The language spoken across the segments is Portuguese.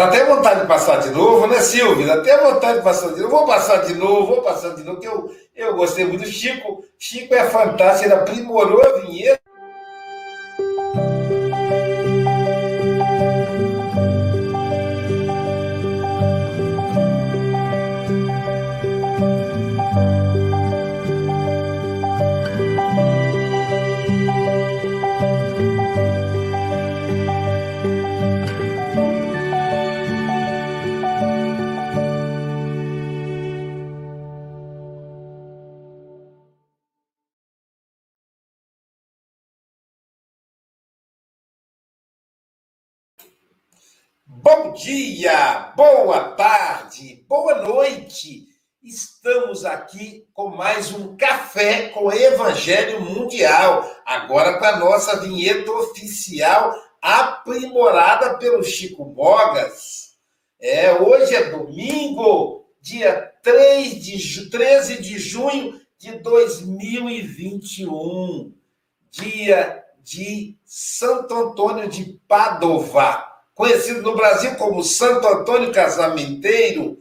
Dá até vontade de passar de novo, né, Silvio? Dá até vontade de passar de novo. Vou passar de novo, vou passar de novo, que eu, eu gostei muito Chico. Chico é fantástico, ele aprimorou a vinheta. Dia, boa tarde, boa noite. Estamos aqui com mais um café com Evangelho Mundial. Agora com a nossa vinheta oficial aprimorada pelo Chico Bogas. É, hoje é domingo, dia 3 de, 13 de junho de 2021, dia de Santo Antônio de Padova conhecido no Brasil como Santo Antônio Casamenteiro,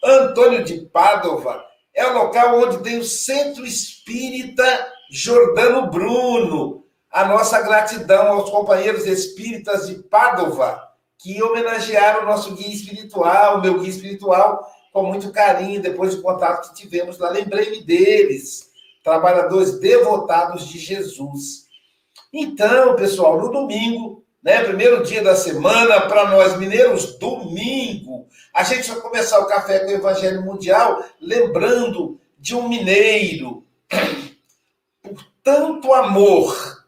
Antônio de Pádua, é o local onde tem o Centro Espírita Jordano Bruno. A nossa gratidão aos companheiros espíritas de Pádua, que homenagearam o nosso guia espiritual, o meu guia espiritual, com muito carinho, depois do contato que tivemos lá. Lembrei-me deles, trabalhadores devotados de Jesus. Então, pessoal, no domingo, né? Primeiro dia da semana, para nós mineiros, domingo. A gente vai começar o café com o Evangelho Mundial, lembrando de um mineiro. Por tanto amor,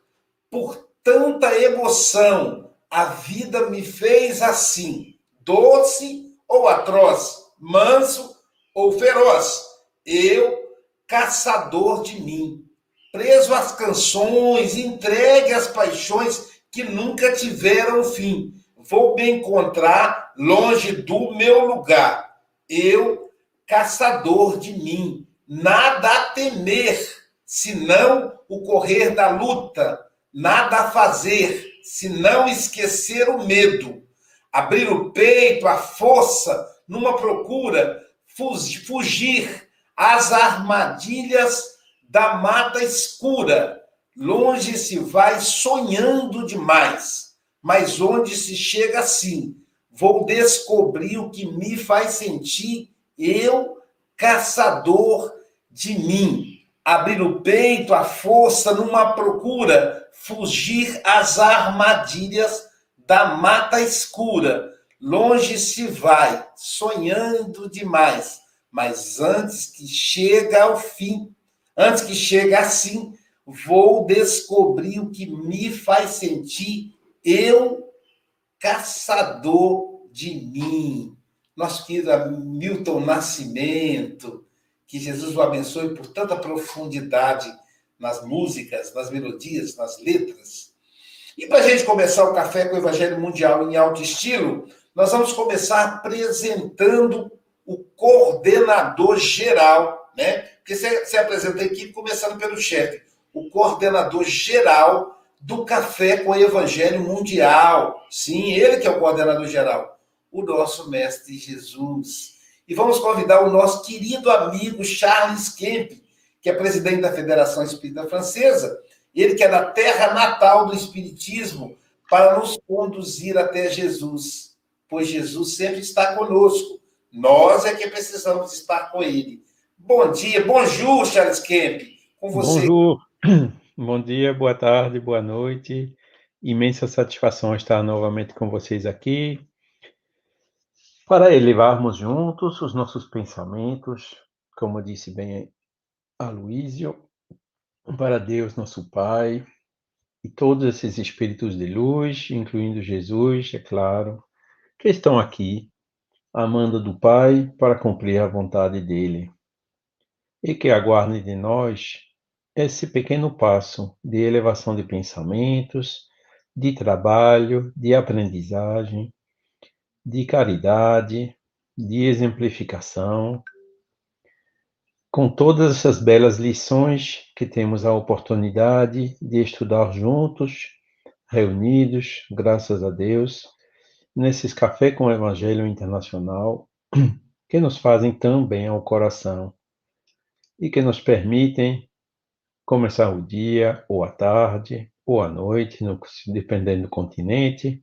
por tanta emoção, a vida me fez assim, doce ou atroz, manso ou feroz. Eu, caçador de mim, preso às canções, entregue às paixões que nunca tiveram fim. Vou me encontrar longe do meu lugar. Eu, caçador de mim, nada a temer, senão o correr da luta, nada a fazer, senão esquecer o medo, abrir o peito, a força, numa procura, fugir às armadilhas da mata escura, Longe se vai sonhando demais, mas onde se chega assim, vou descobrir o que me faz sentir eu, caçador de mim. Abrir o peito, a força numa procura, fugir às armadilhas da mata escura. Longe se vai, sonhando demais, mas antes que chega ao fim, antes que chegue assim, vou descobrir o que me faz sentir eu, caçador de mim. Nosso querido Milton Nascimento, que Jesus o abençoe por tanta profundidade nas músicas, nas melodias, nas letras. E para a gente começar o Café com o Evangelho Mundial em alto estilo, nós vamos começar apresentando o coordenador geral, né? Porque você, você apresenta a equipe começando pelo chefe o coordenador geral do Café com o Evangelho Mundial. Sim, ele que é o coordenador geral, o nosso Mestre Jesus. E vamos convidar o nosso querido amigo Charles Kemp, que é presidente da Federação Espírita Francesa, ele que é da terra natal do Espiritismo, para nos conduzir até Jesus, pois Jesus sempre está conosco. Nós é que precisamos estar com ele. Bom dia, bonjour, Charles Kemp, com você. Bonjour. Bom dia, boa tarde, boa noite. Imensa satisfação estar novamente com vocês aqui para elevarmos juntos os nossos pensamentos, como disse bem a Luísio, para Deus, nosso Pai, e todos esses espíritos de luz, incluindo Jesus, é claro, que estão aqui, amando do Pai para cumprir a vontade dele, e que aguardem de nós esse pequeno passo de elevação de pensamentos, de trabalho, de aprendizagem, de caridade, de exemplificação, com todas essas belas lições que temos a oportunidade de estudar juntos, reunidos, graças a Deus, nesses Café com o Evangelho Internacional que nos fazem tão bem ao coração e que nos permitem começar o dia, ou à tarde, ou à noite, no, dependendo do continente,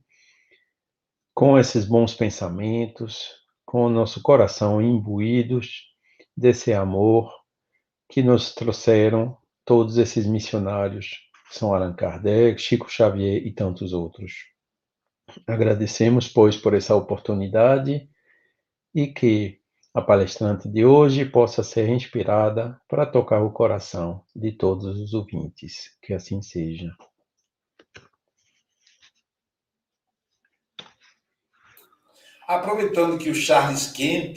com esses bons pensamentos, com o nosso coração imbuídos desse amor que nos trouxeram todos esses missionários, São Allan Kardec, Chico Xavier e tantos outros. Agradecemos, pois, por essa oportunidade e que a palestrante de hoje possa ser inspirada para tocar o coração de todos os ouvintes. Que assim seja. Aproveitando que o Charles Kemp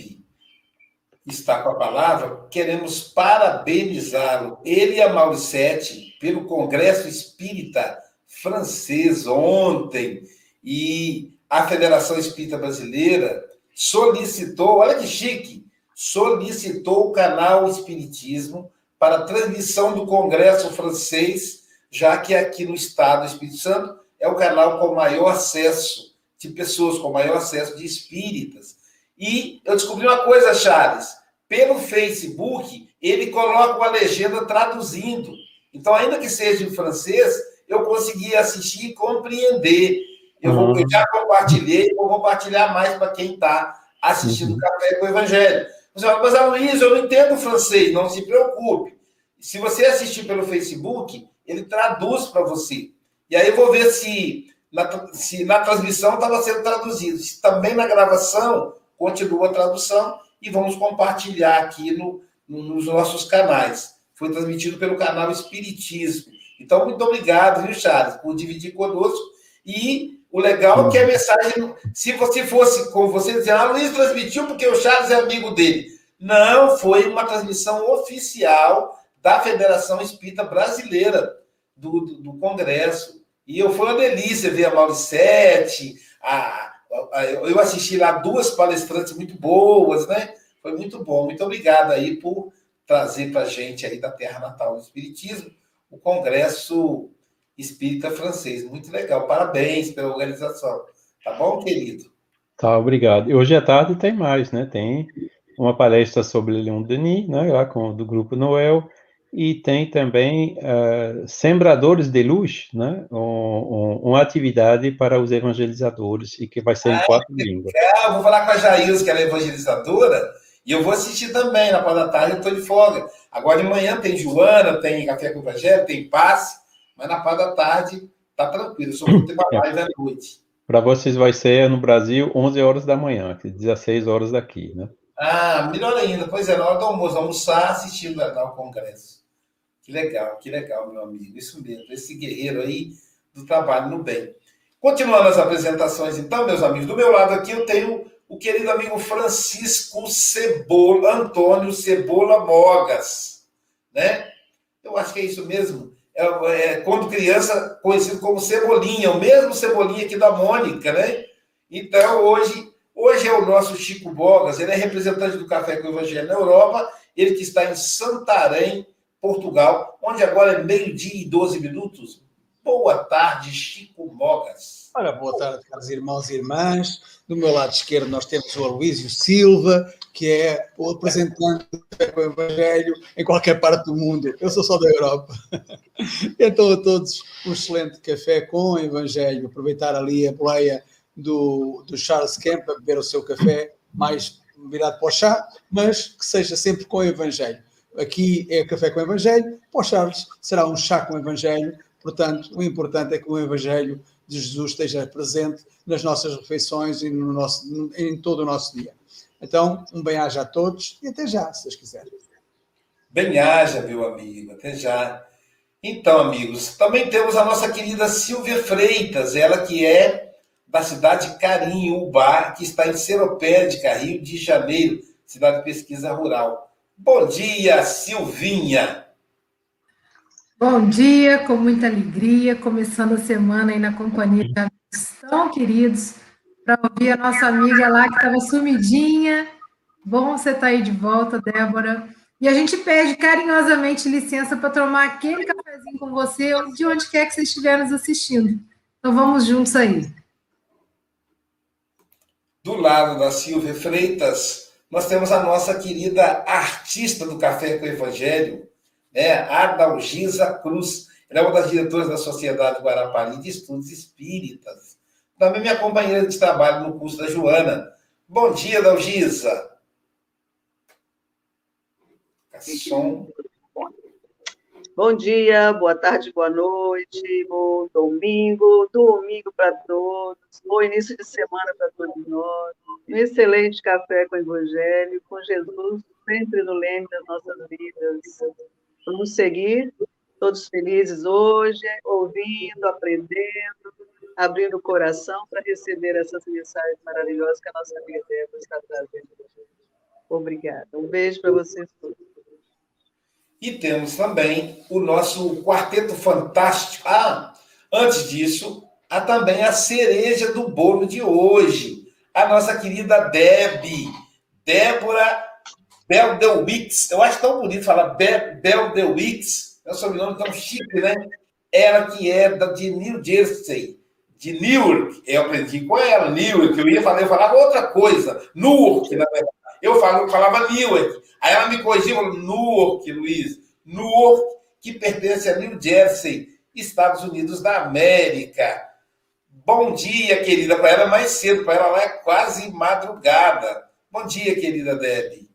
está com a palavra, queremos parabenizá-lo, ele e a Mauricete, pelo Congresso Espírita francês ontem, e a Federação Espírita Brasileira solicitou, olha que chique, solicitou o canal Espiritismo para transmissão do Congresso francês, já que aqui no Estado do Espírito Santo é o canal com maior acesso de pessoas, com maior acesso de espíritas. E eu descobri uma coisa, Charles, pelo Facebook, ele coloca uma legenda traduzindo. Então, ainda que seja em francês, eu consegui assistir e compreender. Eu, vou, eu já compartilhei, vou compartilhar mais para quem está assistindo uhum. Café com o Evangelho. Mas, mas Luiz, eu não entendo francês, não se preocupe. Se você assistir pelo Facebook, ele traduz para você. E aí eu vou ver se na, se na transmissão estava sendo traduzido. Se também na gravação continua a tradução e vamos compartilhar aqui no, no, nos nossos canais. Foi transmitido pelo canal Espiritismo. Então, muito obrigado, viu, Charles, por dividir conosco. E o legal é que a mensagem, se você fosse com você dizer, ah, Luiz transmitiu porque o Charles é amigo dele. Não, foi uma transmissão oficial da Federação Espírita Brasileira, do, do, do Congresso. E eu, foi uma delícia ver a Mauricete, a, a, eu assisti lá duas palestrantes muito boas, né? Foi muito bom. Muito obrigado aí por trazer para a gente aí da Terra Natal do Espiritismo o Congresso Espírita Francês. Muito legal. Parabéns pela organização. Tá bom, querido? Tá, obrigado. E hoje à tarde tem mais, né? Tem uma palestra sobre Leon Denis, né? Lá com do grupo Noel. E tem também uh, Sembradores de Luz, né? Um, um, uma atividade para os evangelizadores e que vai ser em quatro línguas. Legal, vou falar com a Jails, que ela é evangelizadora, e eu vou assistir também, na parte da tarde eu estou de folga. Agora de manhã tem Joana, tem Café com o Evangelho, tem Passe, mas na parte da tarde tá tranquilo, só vou ter uma live à noite. Para vocês vai ser no Brasil 11 horas da manhã, 16 horas daqui, né? Ah, melhor ainda. Pois é, na hora do almoço, almoçar assistindo ao congresso. Que legal, que legal, meu amigo. Isso mesmo, esse guerreiro aí do trabalho no bem. Continuando as apresentações, então, meus amigos, do meu lado aqui eu tenho o querido amigo Francisco Cebola, Antônio Cebola Mogas, né? Eu acho que é isso mesmo. É, é, quando criança, conhecido como Cebolinha, o mesmo Cebolinha aqui da Mônica, né? Então, hoje, hoje é o nosso Chico Bogas, ele é representante do Café com o Evangelho na Europa, ele que está em Santarém, Portugal, onde agora é meio-dia e 12 minutos. Boa tarde, Chico Mogas. Ora, boa tarde, caros irmãos e irmãs. Do meu lado esquerdo nós temos o Aloísio Silva, que é o representante do Evangelho em qualquer parte do mundo. Eu sou só da Europa. Então a todos um excelente café com o Evangelho. Aproveitar ali a boleia do, do Charles Kemp a beber o seu café mais virado para o chá, mas que seja sempre com o Evangelho. Aqui é café com o Evangelho, para o Charles será um chá com o Evangelho. Portanto, o importante é que o Evangelho de Jesus esteja presente nas nossas refeições e no nosso, em todo o nosso dia. Então, um bem-aja a todos e até já, se vocês quiserem. Bem-aja, meu amigo, até já. Então, amigos, também temos a nossa querida Silvia Freitas, ela que é da cidade de Carinho, Ubá, que está em Seropédica, Rio de Janeiro, cidade de pesquisa rural. Bom dia, Silvinha. Bom dia, com muita alegria, começando a semana aí na companhia de amigos tão queridos, para ouvir a nossa amiga lá que estava sumidinha. Bom você estar tá aí de volta, Débora. E a gente pede carinhosamente licença para tomar aquele cafezinho com você, de onde quer que você estiver nos assistindo. Então vamos juntos aí. do lado da Silvia Freitas, nós temos a nossa querida artista do Café com o Evangelho, né? Adalgisa Cruz. Ela é uma das diretoras da Sociedade Guarapari de Estudos Espíritas. Também minha companheira de trabalho no curso da Joana. Bom dia, Adalgisa. Som. Bom dia, boa tarde, boa noite, bom domingo, domingo para todos, bom início de semana para todos nós, um excelente café com o Evangelho, com Jesus sempre no leme das nossas vidas. Vamos seguir, todos felizes hoje, ouvindo, aprendendo, abrindo o coração para receber essas mensagens maravilhosas que a nossa amiga Débora está trazendo. Obrigada. Um beijo para vocês todos. E temos também o nosso quarteto fantástico. Ah, antes disso, há também a cereja do bolo de hoje. A nossa querida Deb, Débora Beldewix. Eu acho tão bonito falar Beldewix. É um sobrenome tão chique, né? Ela que é de New Jersey, de Newark. Eu aprendi com ela, Newark. Eu ia falar, eu falava outra coisa. Newark, na verdade. Eu falava, eu falava Newark. Aí ela me corrigiu, Newark, Luiz. Newark, que pertence a New Jersey, Estados Unidos da América. Bom dia, querida. Para ela é mais cedo, para ela lá é quase madrugada. Bom dia, querida Debbie.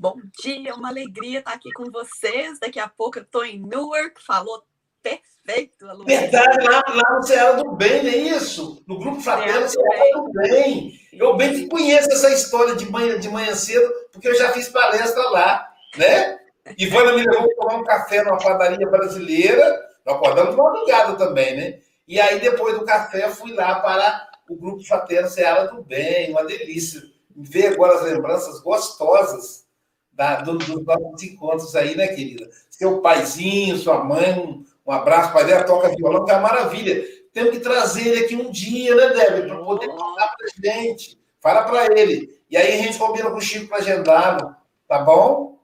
Bom dia, uma alegria estar aqui com vocês. Daqui a pouco eu estou em Newark, falou perfeito, Luiz. Verdade, lá, lá no Ceará do Bem, não é isso? No Grupo Fraterno Ceará do Bem. Eu bem que conheço essa história de manhã, de manhã cedo, porque eu já fiz palestra lá, né? Ivana me levou para tomar um café numa padaria brasileira, nós acordamos de madrugada também, né? E aí, depois do café, fui lá para o Grupo Fraterno Ceará do Bem, uma delícia. Ver agora as lembranças gostosas da, dos nossos encontros aí, né, querida? Seu paizinho, sua mãe, um abraço, pai dela toca violão, que é uma maravilha. Temos que trazer ele aqui um dia, né, Débora, para poder contar para gente. Fala para ele. E aí a gente combina com o Chico para agendá-lo, tá bom?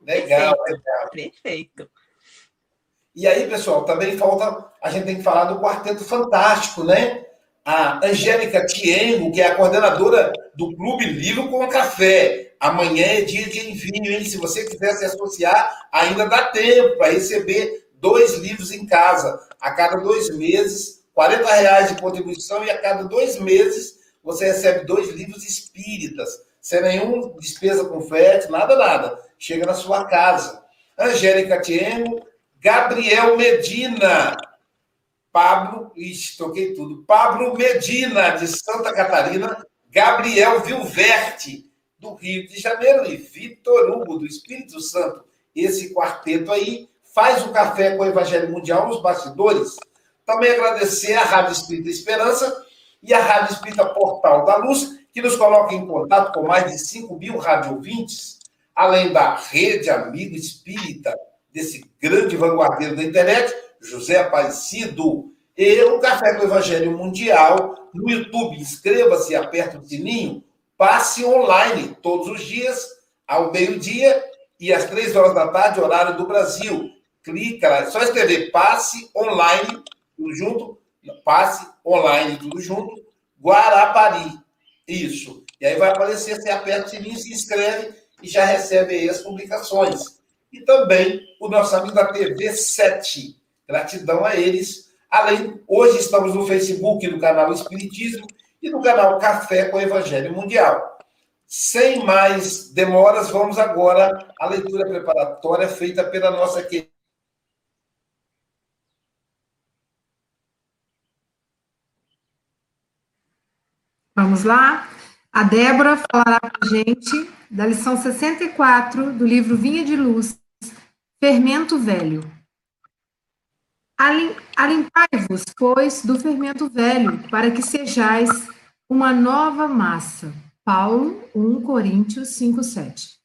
Legal, Perfeito. legal. Perfeito. E aí, pessoal, também falta, a gente tem que falar do Quarteto Fantástico, né? A Angélica Tiengo, que é a coordenadora do Clube Livro com Café. Amanhã é dia de envio, hein? Se você quiser se associar, ainda dá tempo para receber dois livros em casa. A cada dois meses, 40 reais de contribuição e a cada dois meses você recebe dois livros espíritas, sem nenhuma despesa com frete, nada, nada. Chega na sua casa. Angélica Tiengo, Gabriel Medina, Pablo, ixi, toquei tudo. Pablo Medina, de Santa Catarina, Gabriel Vilverte, do Rio de Janeiro, e Vitor Hugo, do Espírito Santo. Esse quarteto aí faz o café com o Evangelho Mundial nos bastidores. Também agradecer à Rádio Espírita Esperança e à Rádio Espírita Portal da Luz, que nos coloca em contato com mais de 5 mil rádio ouvintes, além da rede Amigo Espírita, desse grande vanguardeiro da internet, José Aparecido, e o Café com o Evangelho Mundial no YouTube. Inscreva-se, aperte o sininho, passe online todos os dias, ao meio-dia e às três horas da tarde, horário do Brasil clica lá, é só escrever passe online, tudo junto, passe online, tudo junto, Guarapari. Isso. E aí vai aparecer, você aperta o sininho, se inscreve e já recebe aí as publicações. E também o nosso amigo da TV 7. Gratidão a eles. Além, hoje estamos no Facebook do canal Espiritismo e no canal Café com Evangelho Mundial. Sem mais demoras, vamos agora à leitura preparatória feita pela nossa querida Vamos lá? A Débora falará para a gente da lição 64 do livro Vinha de Luz, Fermento Velho. Alimpai-vos, pois, do fermento velho, para que sejais uma nova massa. Paulo 1 Coríntios 5, 7.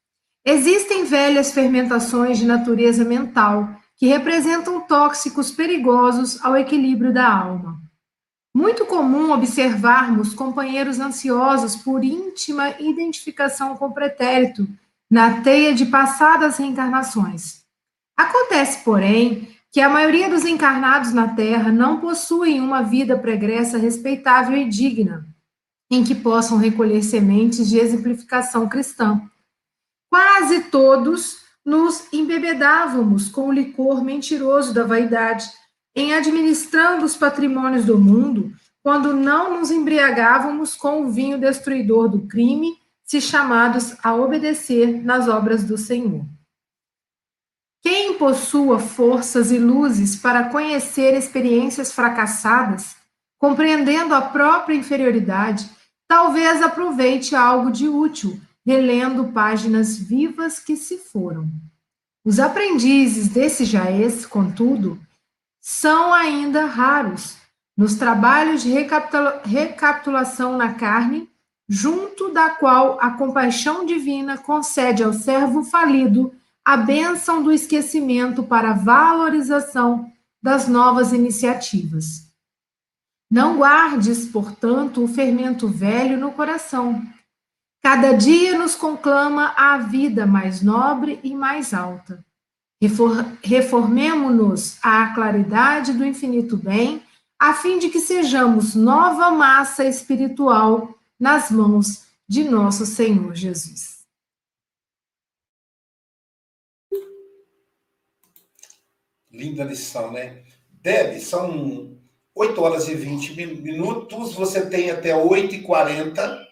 Existem velhas fermentações de natureza mental que representam tóxicos perigosos ao equilíbrio da alma. Muito comum observarmos companheiros ansiosos por íntima identificação com o pretérito na teia de passadas reencarnações. Acontece, porém, que a maioria dos encarnados na Terra não possuem uma vida pregressa respeitável e digna. em que possam recolher sementes de exemplificação cristã. Quase todos nos embebedávamos com o licor mentiroso da vaidade, em administrando os patrimônios do mundo, quando não nos embriagávamos com o vinho destruidor do crime, se chamados a obedecer nas obras do Senhor. Quem possua forças e luzes para conhecer experiências fracassadas, compreendendo a própria inferioridade, talvez aproveite algo de útil, relendo páginas vivas que se foram. Os aprendizes desse Jaez, contudo, são ainda raros. Nos trabalhos de recapitulação na carne, junto da qual a compaixão divina concede ao servo falido a bênção do esquecimento para valorização das novas iniciativas. Não guardes, portanto, o fermento velho no coração. Cada dia nos conclama a vida mais nobre e mais alta. Reformemo-nos à claridade do infinito bem, a fim de que sejamos nova massa espiritual nas mãos de nosso Senhor Jesus. Linda lição, né? Deb, são 8 horas e 20 minutos, você tem até 8h40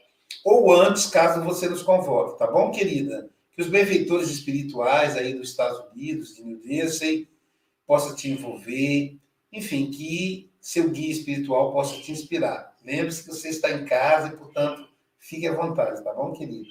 ou antes, caso você nos convoque, tá bom, querida? Que os benfeitores espirituais aí dos Estados Unidos, de New Jersey, possa te envolver, enfim, que seu guia espiritual possa te inspirar. Lembre-se que você está em casa e, portanto, fique à vontade, tá bom, querida?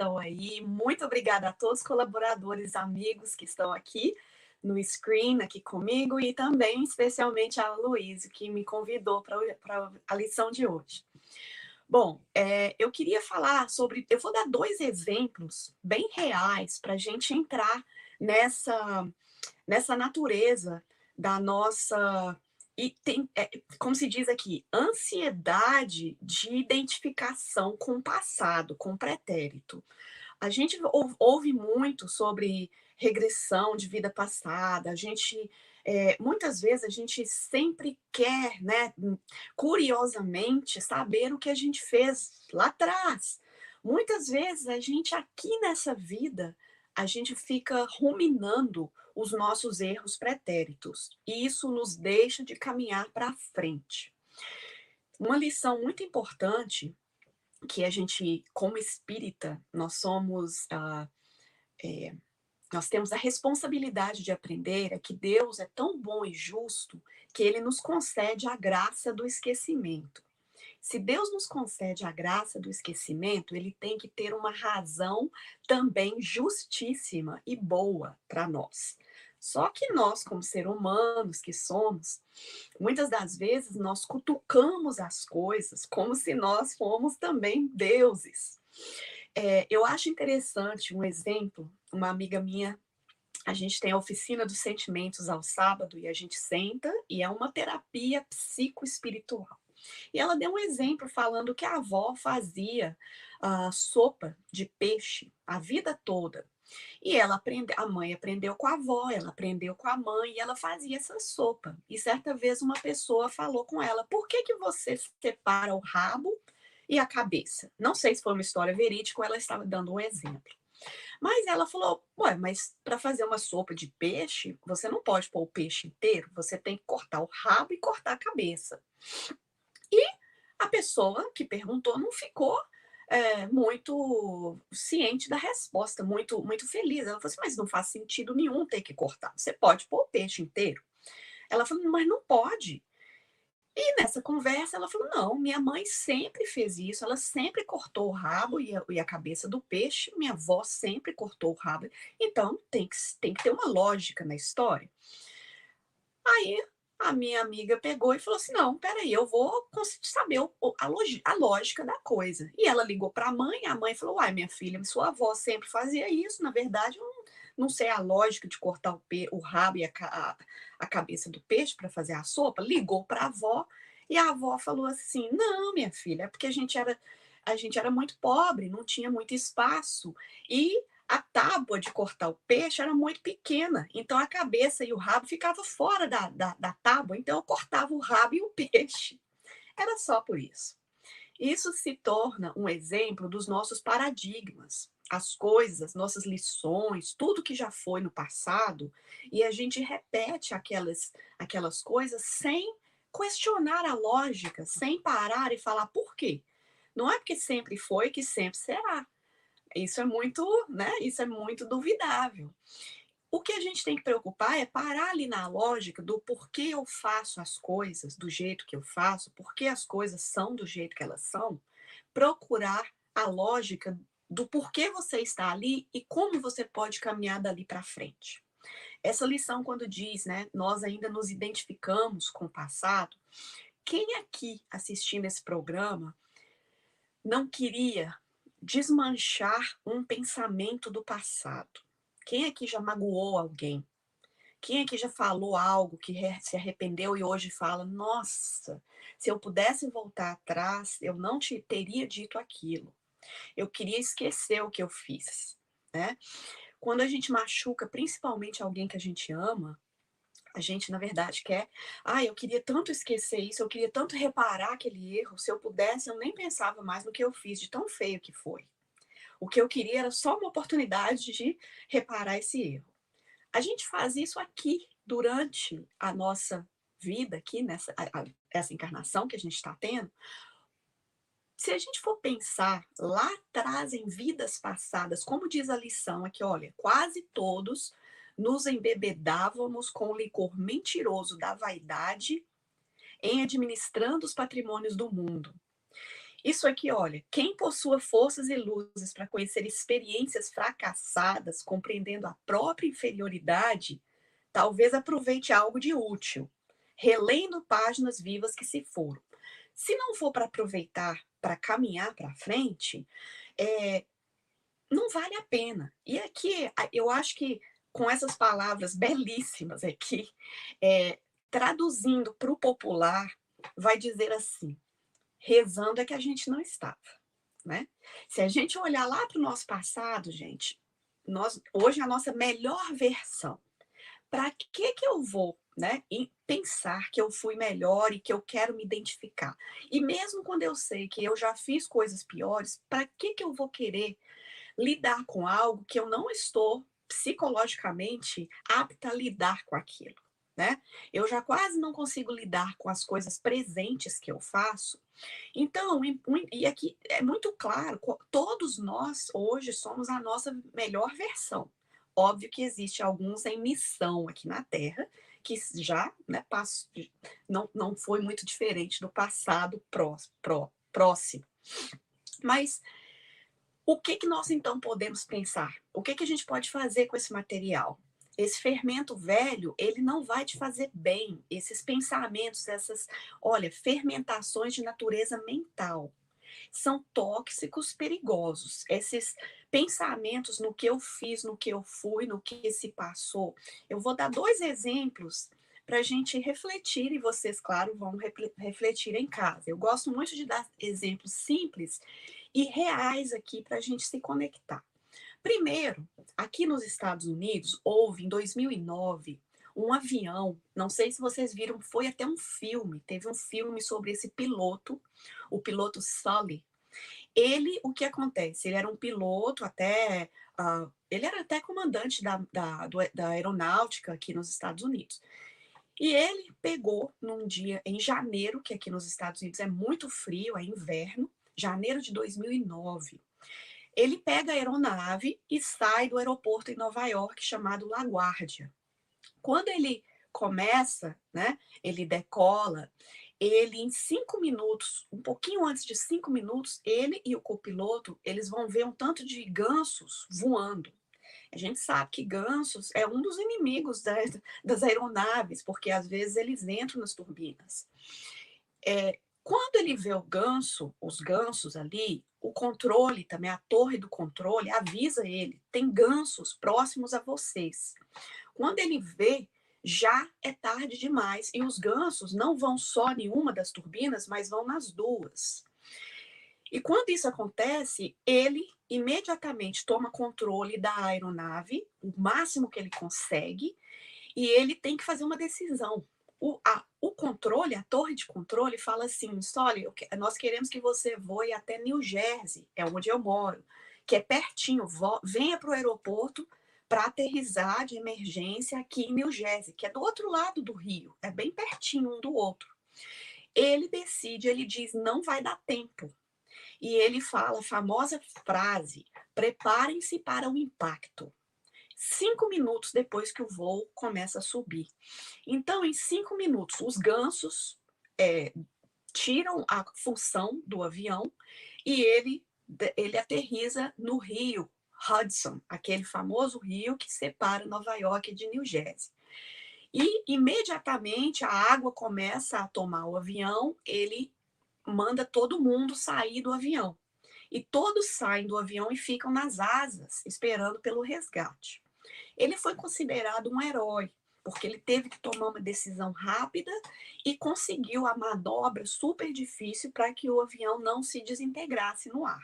Estão aí. Muito obrigada a todos os colaboradores, amigos que estão aqui no screen, aqui comigo, e também especialmente a Luísa, que me convidou para a lição de hoje. Bom, é, eu queria falar sobre. Eu vou dar dois exemplos bem reais para a gente entrar nessa, nessa natureza da nossa e tem, é, como se diz aqui, ansiedade de identificação com o passado, com o pretérito. A gente ouve muito sobre regressão de vida passada, a gente. É, muitas vezes a gente sempre quer, né, curiosamente, saber o que a gente fez lá atrás. Muitas vezes a gente aqui nessa vida, a gente fica ruminando os nossos erros pretéritos. E isso nos deixa de caminhar para frente. Uma lição muito importante que a gente, como espírita, nós somos. Ah, é, nós temos a responsabilidade de aprender é que Deus é tão bom e justo que ele nos concede a graça do esquecimento. Se Deus nos concede a graça do esquecimento, ele tem que ter uma razão também justíssima e boa para nós. Só que nós, como seres humanos que somos, muitas das vezes nós cutucamos as coisas como se nós fôssemos também deuses. É, eu acho interessante um exemplo, uma amiga minha, a gente tem a oficina dos sentimentos ao sábado e a gente senta e é uma terapia psicoespiritual. E ela deu um exemplo falando que a avó fazia uh, sopa de peixe a vida toda. E ela aprendeu, a mãe aprendeu com a avó, ela aprendeu com a mãe e ela fazia essa sopa. E certa vez uma pessoa falou com ela: "Por que que você separa o rabo e a cabeça?" Não sei se foi uma história verídica ela estava dando um exemplo. Mas ela falou: "Ué, mas para fazer uma sopa de peixe, você não pode pôr o peixe inteiro, você tem que cortar o rabo e cortar a cabeça." E a pessoa que perguntou não ficou é, muito ciente da resposta, muito, muito feliz. Ela falou assim: mas não faz sentido nenhum ter que cortar. Você pode pôr o peixe inteiro. Ela falou: mas não pode. E nessa conversa ela falou: não, minha mãe sempre fez isso, ela sempre cortou o rabo e a, e a, cabeça do peixe, minha avó sempre cortou o rabo. Então tem que, tem que ter uma lógica na história. Aí a minha amiga pegou e falou assim: não, peraí, eu vou saber a, a lógica da coisa. E ela ligou para a mãe, a mãe falou: uai, minha filha, sua avó sempre fazia isso, na verdade, eu não, não sei a lógica de cortar o, pe, o rabo e a, a, a cabeça do peixe para fazer a sopa. Ligou para a avó e a avó falou assim: não, minha filha, é porque a gente era. A gente era muito pobre, não tinha muito espaço. E a tábua de cortar o peixe era muito pequena, então a cabeça e o rabo ficavam fora da, da, da tábua, então eu cortava o rabo e o peixe. Era só por isso. Isso se torna um exemplo dos nossos paradigmas, as coisas, nossas lições, tudo que já foi no passado, e a gente repete aquelas, aquelas coisas sem questionar a lógica, sem parar e falar por quê. Não é porque sempre foi que sempre será. Isso é muito, né? Isso é muito duvidável. O que a gente tem que preocupar é parar ali na lógica do porquê eu faço as coisas do jeito que eu faço, porquê as coisas são do jeito que elas são, procurar a lógica do porquê você está ali e como você pode caminhar dali para frente. Essa lição, quando diz, né, nós ainda nos identificamos com o passado, quem aqui assistindo esse programa não queria desmanchar um pensamento do passado? Quem aqui já magoou alguém? Quem aqui já falou algo que se arrependeu e hoje fala: Nossa, se eu pudesse voltar atrás, eu não te teria dito aquilo. Eu queria esquecer o que eu fiz, né? Quando a gente machuca, principalmente alguém que a gente ama, a gente, na verdade, quer. Ah, eu queria tanto esquecer isso, eu queria tanto reparar aquele erro. Se eu pudesse, eu nem pensava mais no que eu fiz, de tão feio que foi. O que eu queria era só uma oportunidade de reparar esse erro. A gente faz isso aqui, durante a nossa vida, aqui, nessa a, a, essa encarnação que a gente está tendo, se a gente for pensar lá atrás em vidas passadas, como diz a lição aqui, olha, quase todos nos embebedávamos com o licor mentiroso da vaidade em administrando os patrimônios do mundo. Isso aqui, olha, quem possua forças e luzes para conhecer experiências fracassadas, compreendendo a própria inferioridade, talvez aproveite algo de útil, relendo páginas vivas que se foram. Se não for para aproveitar para caminhar para frente, é, não vale a pena. E aqui, eu acho que com essas palavras belíssimas aqui, é, traduzindo para o popular, vai dizer assim: rezando é que a gente não estava, né? Se a gente olhar lá para o nosso passado, gente, nós, hoje é a nossa melhor versão. Para que que eu vou né? Pensar que eu fui melhor e que eu quero me identificar. E mesmo quando eu sei que eu já fiz coisas piores, para que que eu vou querer lidar com algo que eu não estou psicologicamente apta a lidar com aquilo? Né? Eu já quase não consigo lidar com as coisas presentes que eu faço. Então, e aqui é muito claro, todos nós hoje somos a nossa melhor versão. Óbvio que existe alguns em missão aqui na Terra que já né, não, não foi muito diferente do passado pró, pró, próximo. Mas o que, que nós então podemos pensar? O que, que a gente pode fazer com esse material? Esse fermento velho, ele não vai te fazer bem. Esses pensamentos, essas, olha, fermentações de natureza mental são tóxicos, perigosos. Esses pensamentos no que eu fiz, no que eu fui, no que se passou. Eu vou dar dois exemplos para a gente refletir, e vocês, claro, vão refletir em casa. Eu gosto muito de dar exemplos simples e reais aqui para a gente se conectar. Primeiro, aqui nos Estados Unidos, houve em 2009 um avião, não sei se vocês viram, foi até um filme, teve um filme sobre esse piloto, o piloto Sully. Ele, o que acontece? Ele era um piloto até, uh, ele era até comandante da, da, do, da aeronáutica aqui nos Estados Unidos. E ele pegou num dia em janeiro, que aqui nos Estados Unidos é muito frio, é inverno, janeiro de 2009. Ele pega a aeronave e sai do aeroporto em Nova York chamado LaGuardia. Quando ele começa, né, ele decola, ele em cinco minutos, um pouquinho antes de cinco minutos, ele e o copiloto, eles vão ver um tanto de gansos voando. A gente sabe que gansos é um dos inimigos das, das aeronaves, porque às vezes eles entram nas turbinas. É, quando ele vê o ganso, os gansos ali, o controle também, a torre do controle, avisa ele: tem gansos próximos a vocês. Quando ele vê, já é tarde demais e os gansos não vão só em uma das turbinas, mas vão nas duas. E quando isso acontece, ele imediatamente toma controle da aeronave, o máximo que ele consegue, e ele tem que fazer uma decisão. O, a, o controle, a torre de controle, fala assim: olha, nós queremos que você voe até New Jersey, é onde eu moro, que é pertinho, venha para o aeroporto para aterrizar de emergência aqui em New Jersey, que é do outro lado do rio, é bem pertinho um do outro. Ele decide, ele diz: não vai dar tempo. E ele fala a famosa frase: preparem-se para o impacto. Cinco minutos depois que o voo começa a subir. Então, em cinco minutos, os gansos é, tiram a função do avião e ele, ele aterriza no rio Hudson, aquele famoso rio que separa Nova York de New Jersey. E imediatamente a água começa a tomar o avião, ele manda todo mundo sair do avião. E todos saem do avião e ficam nas asas, esperando pelo resgate. Ele foi considerado um herói, porque ele teve que tomar uma decisão rápida e conseguiu a manobra super difícil para que o avião não se desintegrasse no ar.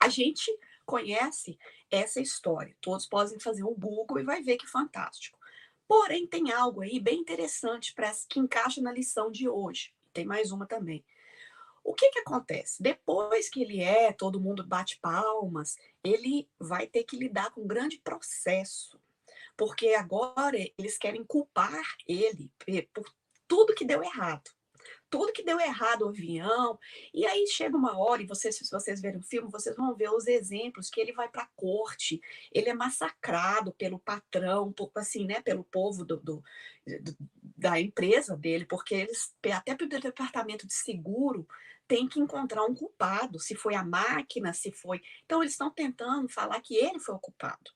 A gente conhece essa história. Todos podem fazer um Google e vai ver que fantástico. Porém, tem algo aí bem interessante para que encaixa na lição de hoje. Tem mais uma também. O que, que acontece? Depois que ele é, todo mundo bate palmas, ele vai ter que lidar com um grande processo. Porque agora eles querem culpar ele por tudo que deu errado tudo que deu errado o avião. E aí chega uma hora, e vocês, se vocês verem o filme, vocês vão ver os exemplos que ele vai para a corte, ele é massacrado pelo patrão, por, assim, né, pelo povo do, do, da empresa dele, porque eles, até pelo departamento de seguro, tem que encontrar um culpado, se foi a máquina, se foi. Então, eles estão tentando falar que ele foi o culpado,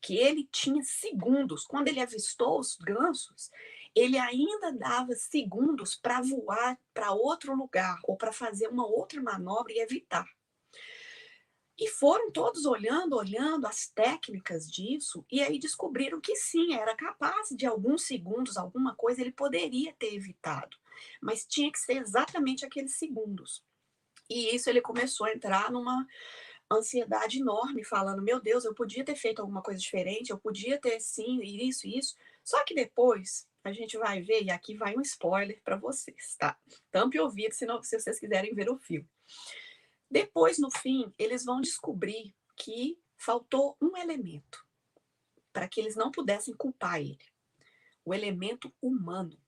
que ele tinha segundos. Quando ele avistou os gansos, ele ainda dava segundos para voar para outro lugar ou para fazer uma outra manobra e evitar. E foram todos olhando, olhando as técnicas disso, e aí descobriram que sim, era capaz de alguns segundos, alguma coisa ele poderia ter evitado, mas tinha que ser exatamente aqueles segundos. E isso ele começou a entrar numa ansiedade enorme, falando: Meu Deus, eu podia ter feito alguma coisa diferente, eu podia ter sim, isso, isso. Só que depois a gente vai ver, e aqui vai um spoiler para vocês, tá? Tampe o ouvido se, não, se vocês quiserem ver o filme. Depois, no fim, eles vão descobrir que faltou um elemento para que eles não pudessem culpar ele: o elemento humano.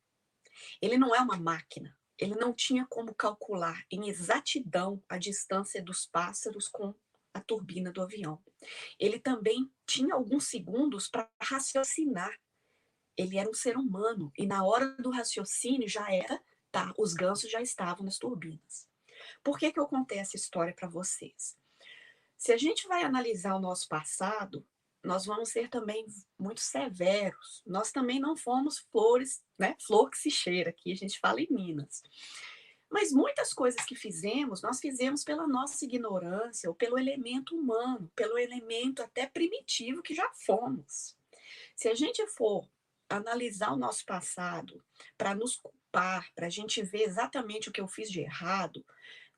Ele não é uma máquina. Ele não tinha como calcular em exatidão a distância dos pássaros com a turbina do avião. Ele também tinha alguns segundos para raciocinar ele era um ser humano e na hora do raciocínio já era, tá, os gansos já estavam nas turbinas. Por que que eu contei essa história para vocês? Se a gente vai analisar o nosso passado, nós vamos ser também muito severos. Nós também não fomos flores, né? Flor que se cheira, aqui a gente fala em Minas. Mas muitas coisas que fizemos, nós fizemos pela nossa ignorância ou pelo elemento humano, pelo elemento até primitivo que já fomos. Se a gente for analisar o nosso passado, para nos culpar, para a gente ver exatamente o que eu fiz de errado,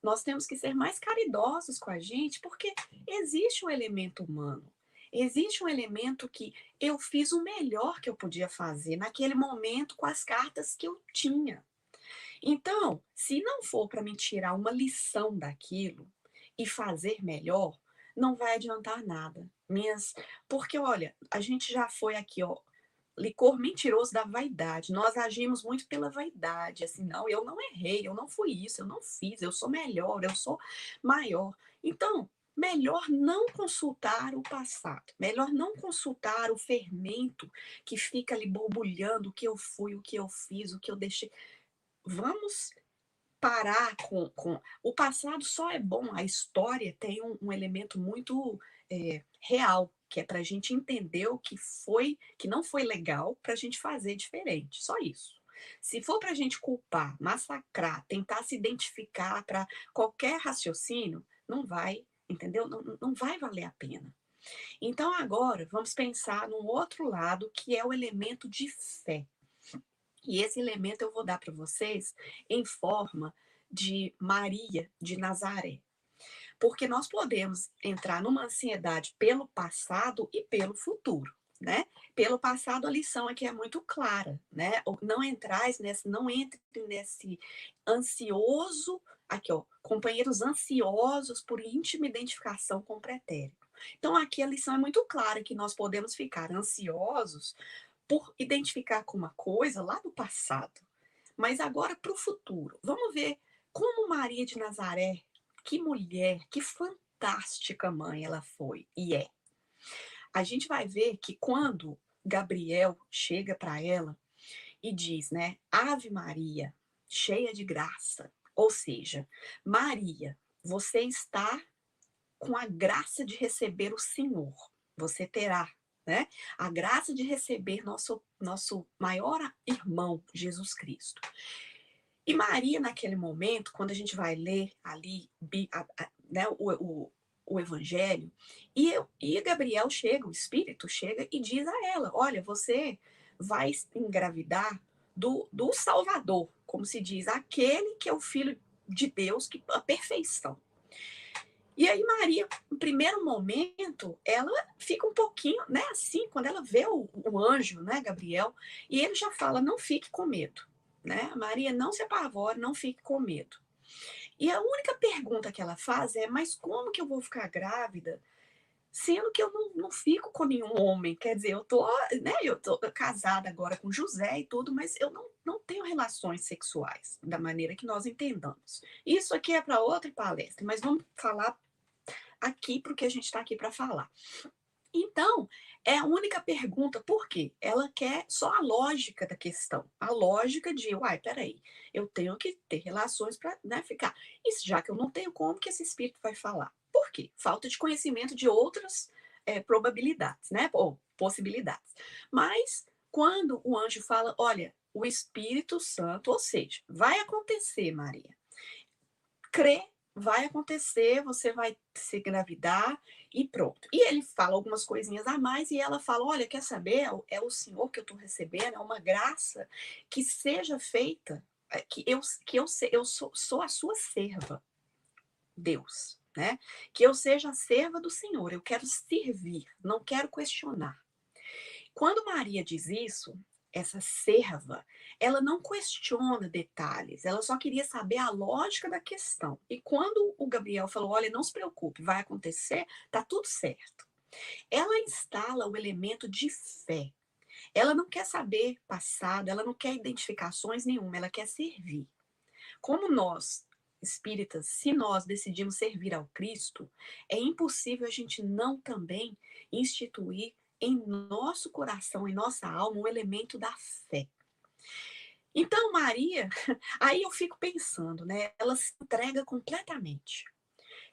nós temos que ser mais caridosos com a gente, porque existe um elemento humano. Existe um elemento que eu fiz o melhor que eu podia fazer naquele momento com as cartas que eu tinha. Então, se não for para me tirar uma lição daquilo e fazer melhor, não vai adiantar nada. Minhas, porque olha, a gente já foi aqui, ó, licor mentiroso da vaidade. Nós agimos muito pela vaidade, assim, não, eu não errei, eu não fui isso, eu não fiz, eu sou melhor, eu sou maior. Então, melhor não consultar o passado, melhor não consultar o fermento que fica ali borbulhando o que eu fui, o que eu fiz, o que eu deixei. Vamos parar com. com... O passado só é bom, a história tem um, um elemento muito é, real que é para a gente entender o que foi, que não foi legal, para a gente fazer diferente. Só isso. Se for para a gente culpar, massacrar, tentar se identificar para qualquer raciocínio, não vai, entendeu? Não, não vai valer a pena. Então, agora, vamos pensar num outro lado, que é o elemento de fé. E esse elemento eu vou dar para vocês em forma de Maria de Nazaré. Porque nós podemos entrar numa ansiedade pelo passado e pelo futuro né? Pelo passado, a lição aqui é muito clara, né? Não entrais nesse, não entre nesse ansioso, aqui ó, companheiros ansiosos por íntima identificação com o pretérito. Então aqui a lição é muito clara que nós podemos ficar ansiosos por identificar com uma coisa lá do passado, mas agora para o futuro. Vamos ver como Maria de Nazaré, que mulher, que fantástica mãe ela foi e é a gente vai ver que quando Gabriel chega para ela e diz, né, Ave Maria, cheia de graça, ou seja, Maria, você está com a graça de receber o Senhor. Você terá, né, a graça de receber nosso nosso maior irmão, Jesus Cristo. E Maria, naquele momento, quando a gente vai ler ali né, o, o, o evangelho, e, eu, e Gabriel chega, o Espírito chega e diz a ela: Olha, você vai engravidar do, do Salvador, como se diz, aquele que é o Filho de Deus, que a perfeição. E aí Maria, no primeiro momento, ela fica um pouquinho, né, assim, quando ela vê o, o anjo, né, Gabriel, e ele já fala, não fique com medo, né? Maria, não se apavore, não fique com medo. E a única pergunta que ela faz é: mas como que eu vou ficar grávida? Sendo que eu não, não fico com nenhum homem, quer dizer, eu tô, né, eu tô casada agora com José e tudo, mas eu não, não tenho relações sexuais da maneira que nós entendamos. Isso aqui é para outra palestra, mas vamos falar aqui para o que a gente está aqui para falar. Então, é a única pergunta, por quê? Ela quer só a lógica da questão. A lógica de, uai, peraí, eu tenho que ter relações para né, ficar. E já que eu não tenho, como que esse espírito vai falar? Por quê? Falta de conhecimento de outras é, probabilidades, né? Ou possibilidades. Mas, quando o anjo fala, olha, o Espírito Santo, ou seja, vai acontecer, Maria. Crê vai acontecer, você vai se engravidar e pronto. E ele fala algumas coisinhas a mais e ela fala: Olha, quer saber? É o Senhor que eu estou recebendo, é uma graça que seja feita, é, que eu, que eu, eu sou, sou a sua serva, Deus, né? Que eu seja a serva do Senhor, eu quero servir, não quero questionar. Quando Maria diz isso, essa serva, ela não questiona detalhes, ela só queria saber a lógica da questão. E quando o Gabriel falou: olha, não se preocupe, vai acontecer, tá tudo certo. Ela instala o elemento de fé. Ela não quer saber passado, ela não quer identificações nenhuma, ela quer servir. Como nós, espíritas, se nós decidimos servir ao Cristo, é impossível a gente não também instituir em nosso coração, em nossa alma, um elemento da fé. Então, Maria, aí eu fico pensando, né? Ela se entrega completamente.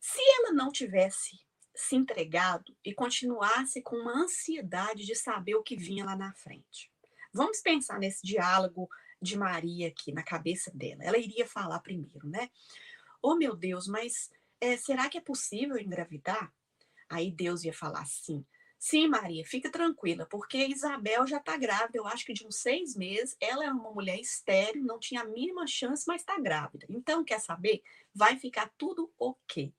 Se ela não tivesse se entregado e continuasse com uma ansiedade de saber o que vinha lá na frente. Vamos pensar nesse diálogo de Maria aqui na cabeça dela. Ela iria falar primeiro, né? Oh, meu Deus, mas é, será que é possível engravidar? Aí Deus ia falar assim: Sim, Maria, fica tranquila, porque Isabel já está grávida, eu acho que de uns seis meses. Ela é uma mulher estéril, não tinha a mínima chance, mas está grávida. Então, quer saber? Vai ficar tudo ok.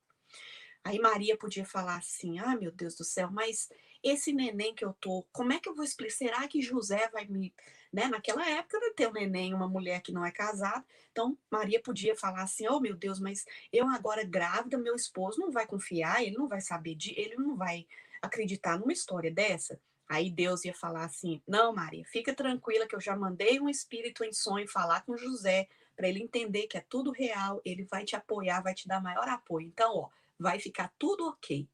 Aí Maria podia falar assim: ah, meu Deus do céu, mas esse neném que eu tô, como é que eu vou explicar? Será que José vai me. Né? Naquela época, não ter um neném, uma mulher que não é casada. Então, Maria podia falar assim: oh, meu Deus, mas eu agora grávida, meu esposo não vai confiar, ele não vai saber de. Ele não vai acreditar numa história dessa, aí Deus ia falar assim: Não, Maria, fica tranquila que eu já mandei um espírito em sonho falar com José para ele entender que é tudo real, ele vai te apoiar, vai te dar maior apoio. Então, ó, vai ficar tudo ok.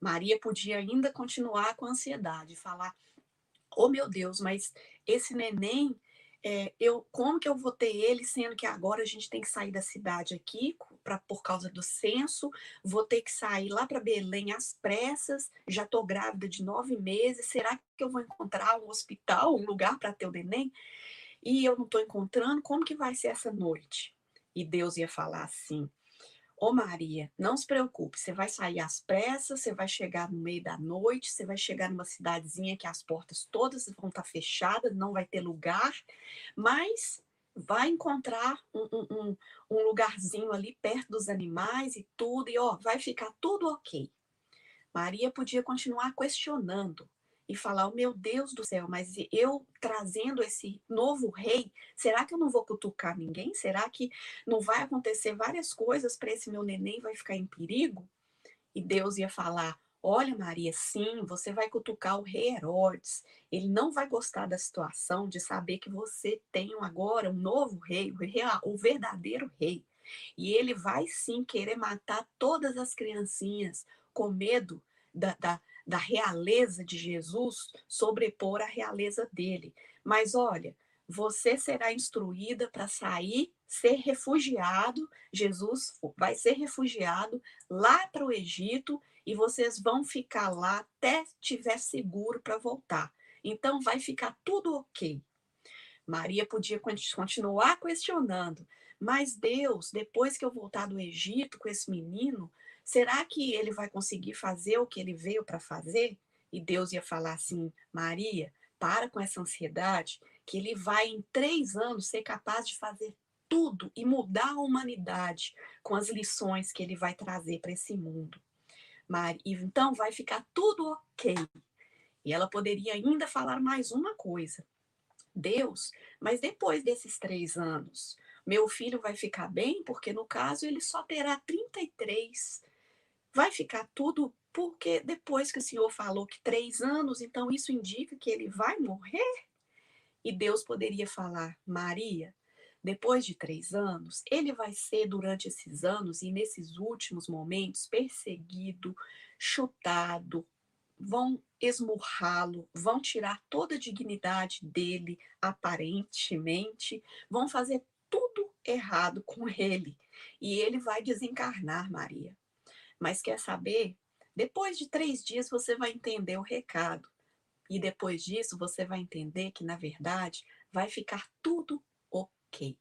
Maria podia ainda continuar com ansiedade, falar: Oh meu Deus, mas esse neném é, eu como que eu vou ter ele, sendo que agora a gente tem que sair da cidade aqui pra, por causa do censo, vou ter que sair lá para Belém às pressas, já estou grávida de nove meses, será que eu vou encontrar um hospital, um lugar para ter o neném? E eu não estou encontrando, como que vai ser essa noite? E Deus ia falar assim, Ô Maria, não se preocupe, você vai sair às pressas, você vai chegar no meio da noite, você vai chegar numa cidadezinha que as portas todas vão estar fechadas, não vai ter lugar, mas vai encontrar um, um, um, lugarzinho ali perto dos animais e tudo, e ó, vai ficar tudo ok. Maria podia continuar questionando e falar: oh, meu Deus do céu, mas eu trazendo esse novo rei, será que eu não vou cutucar ninguém? Será que não vai acontecer várias coisas para esse meu neném vai ficar em perigo? E Deus ia falar: Olha, Maria, sim, você vai cutucar o rei Herodes. Ele não vai gostar da situação de saber que você tem agora um novo rei, o, verdadeiro rei. E ele vai sim querer matar todas as criancinhas com medo da, da, da realeza de Jesus sobrepor a realeza dele. Mas olha, você será instruída para sair, ser refugiado. Jesus vai ser refugiado lá para o Egito e vocês vão ficar lá até tiver seguro para voltar. Então vai ficar tudo ok. Maria podia continuar questionando, mas Deus, depois que eu voltar do Egito com esse menino, será que ele vai conseguir fazer o que ele veio para fazer? E Deus ia falar assim: Maria, para com essa ansiedade, que ele vai em três anos ser capaz de fazer tudo e mudar a humanidade com as lições que ele vai trazer para esse mundo. Mari, então vai ficar tudo ok. E ela poderia ainda falar mais uma coisa. Deus, mas depois desses três anos, meu filho vai ficar bem, porque no caso ele só terá 33. Vai ficar tudo, porque depois que o Senhor falou que três anos, então isso indica que ele vai morrer? E Deus poderia falar, Maria, depois de três anos, ele vai ser, durante esses anos e nesses últimos momentos, perseguido, chutado, vão esmurrá-lo, vão tirar toda a dignidade dele, aparentemente, vão fazer tudo errado com ele. E ele vai desencarnar, Maria. Mas quer saber? Depois de três dias você vai entender o recado. E depois disso você vai entender que, na verdade, vai ficar tudo ok.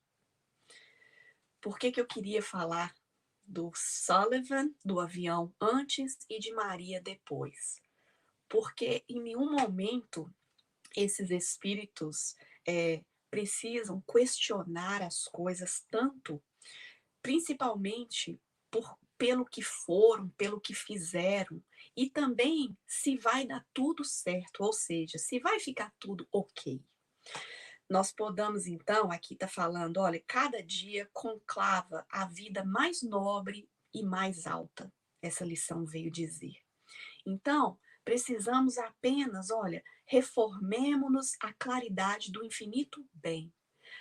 Por que, que eu queria falar do Sullivan, do avião antes e de Maria depois? Porque em nenhum momento esses espíritos é, precisam questionar as coisas tanto, principalmente por, pelo que foram, pelo que fizeram, e também se vai dar tudo certo, ou seja, se vai ficar tudo ok nós podamos, então, aqui está falando, olha, cada dia conclava a vida mais nobre e mais alta. Essa lição veio dizer. Então, precisamos apenas, olha, reformemos-nos a claridade do infinito bem.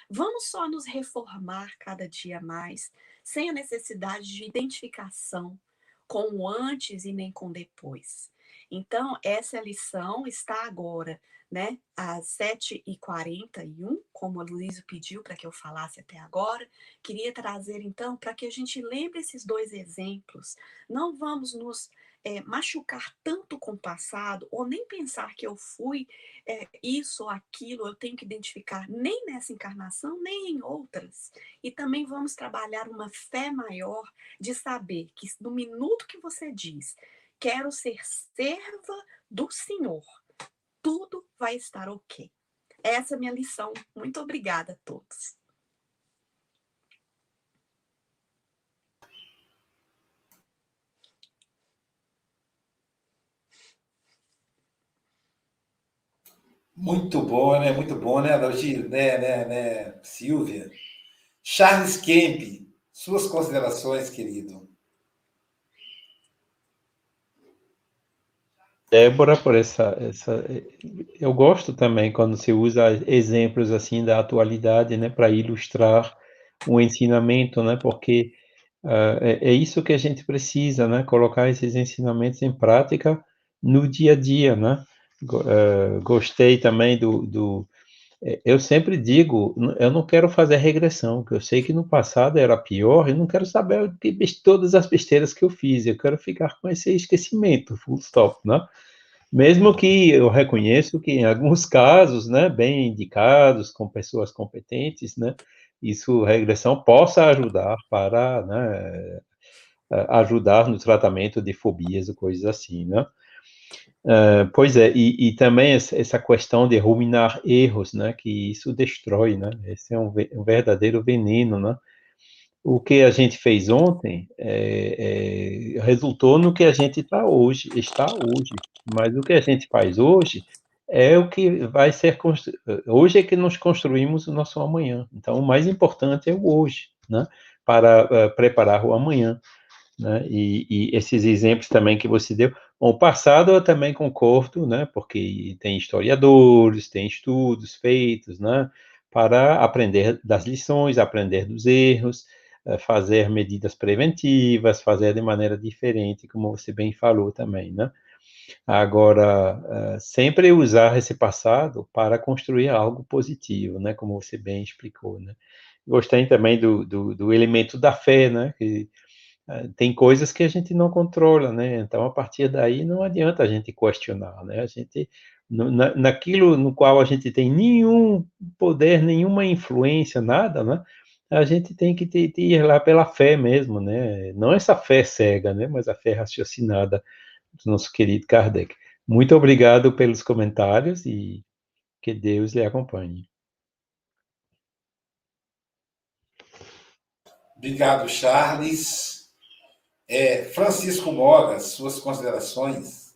Vamos só nos reformar cada dia mais, sem a necessidade de identificação com o antes e nem com depois. Então, essa lição está agora né, às 7h41, como a Luísa pediu para que eu falasse até agora. Queria trazer, então, para que a gente lembre esses dois exemplos. Não vamos nos é, machucar tanto com o passado, ou nem pensar que eu fui é, isso ou aquilo, eu tenho que identificar nem nessa encarnação, nem em outras. E também vamos trabalhar uma fé maior de saber que no minuto que você diz, quero ser serva do Senhor tudo vai estar ok. Essa é a minha lição. Muito obrigada a todos. Muito bom, né? Muito bom, né, Adalgir? Né, né, né, Silvia? Charles Kemp, suas considerações, querido. Débora, por essa, essa. Eu gosto também quando se usa exemplos assim da atualidade, né, para ilustrar o ensinamento, né, porque uh, é, é, isso que a gente precisa, né, colocar esses ensinamentos em prática no dia a dia, né. Uh, gostei também do, do é, eu sempre digo, eu não quero fazer regressão, que eu sei que no passado era pior, e não quero saber de todas as besteiras que eu fiz, eu quero ficar com esse esquecimento, full stop, né? Mesmo que eu reconheço que em alguns casos, né, bem indicados, com pessoas competentes, né, isso, regressão possa ajudar para, né, ajudar no tratamento de fobias ou coisas assim, né? Uh, pois é, e, e, também essa questão de ruminar erros, né, que isso destrói, né, esse é um, um verdadeiro veneno, né, o que a gente fez ontem é, é, resultou no que a gente está hoje, está hoje, mas o que a gente faz hoje é o que vai ser hoje é que nós construímos o nosso amanhã. Então, o mais importante é o hoje, né, para uh, preparar o amanhã. Né? E, e, esses exemplos também que você deu. Bom, o passado eu também concordo, né? Porque tem historiadores, tem estudos feitos, né? Para aprender das lições, aprender dos erros, eh, fazer medidas preventivas, fazer de maneira diferente, como você bem falou também, né? Agora, eh, sempre usar esse passado para construir algo positivo, né? Como você bem explicou, né? Gostei também do, do, do elemento da fé, né? Que, tem coisas que a gente não controla, né? Então, a partir daí, não adianta a gente questionar, né? A gente, na, naquilo no qual a gente tem nenhum poder, nenhuma influência, nada, né? A gente tem que ter ir lá pela fé mesmo, né? Não essa fé cega, né? Mas a fé raciocinada do nosso querido Kardec. Muito obrigado pelos comentários e que Deus lhe acompanhe. Obrigado, Charles. É, Francisco Mogas, suas considerações.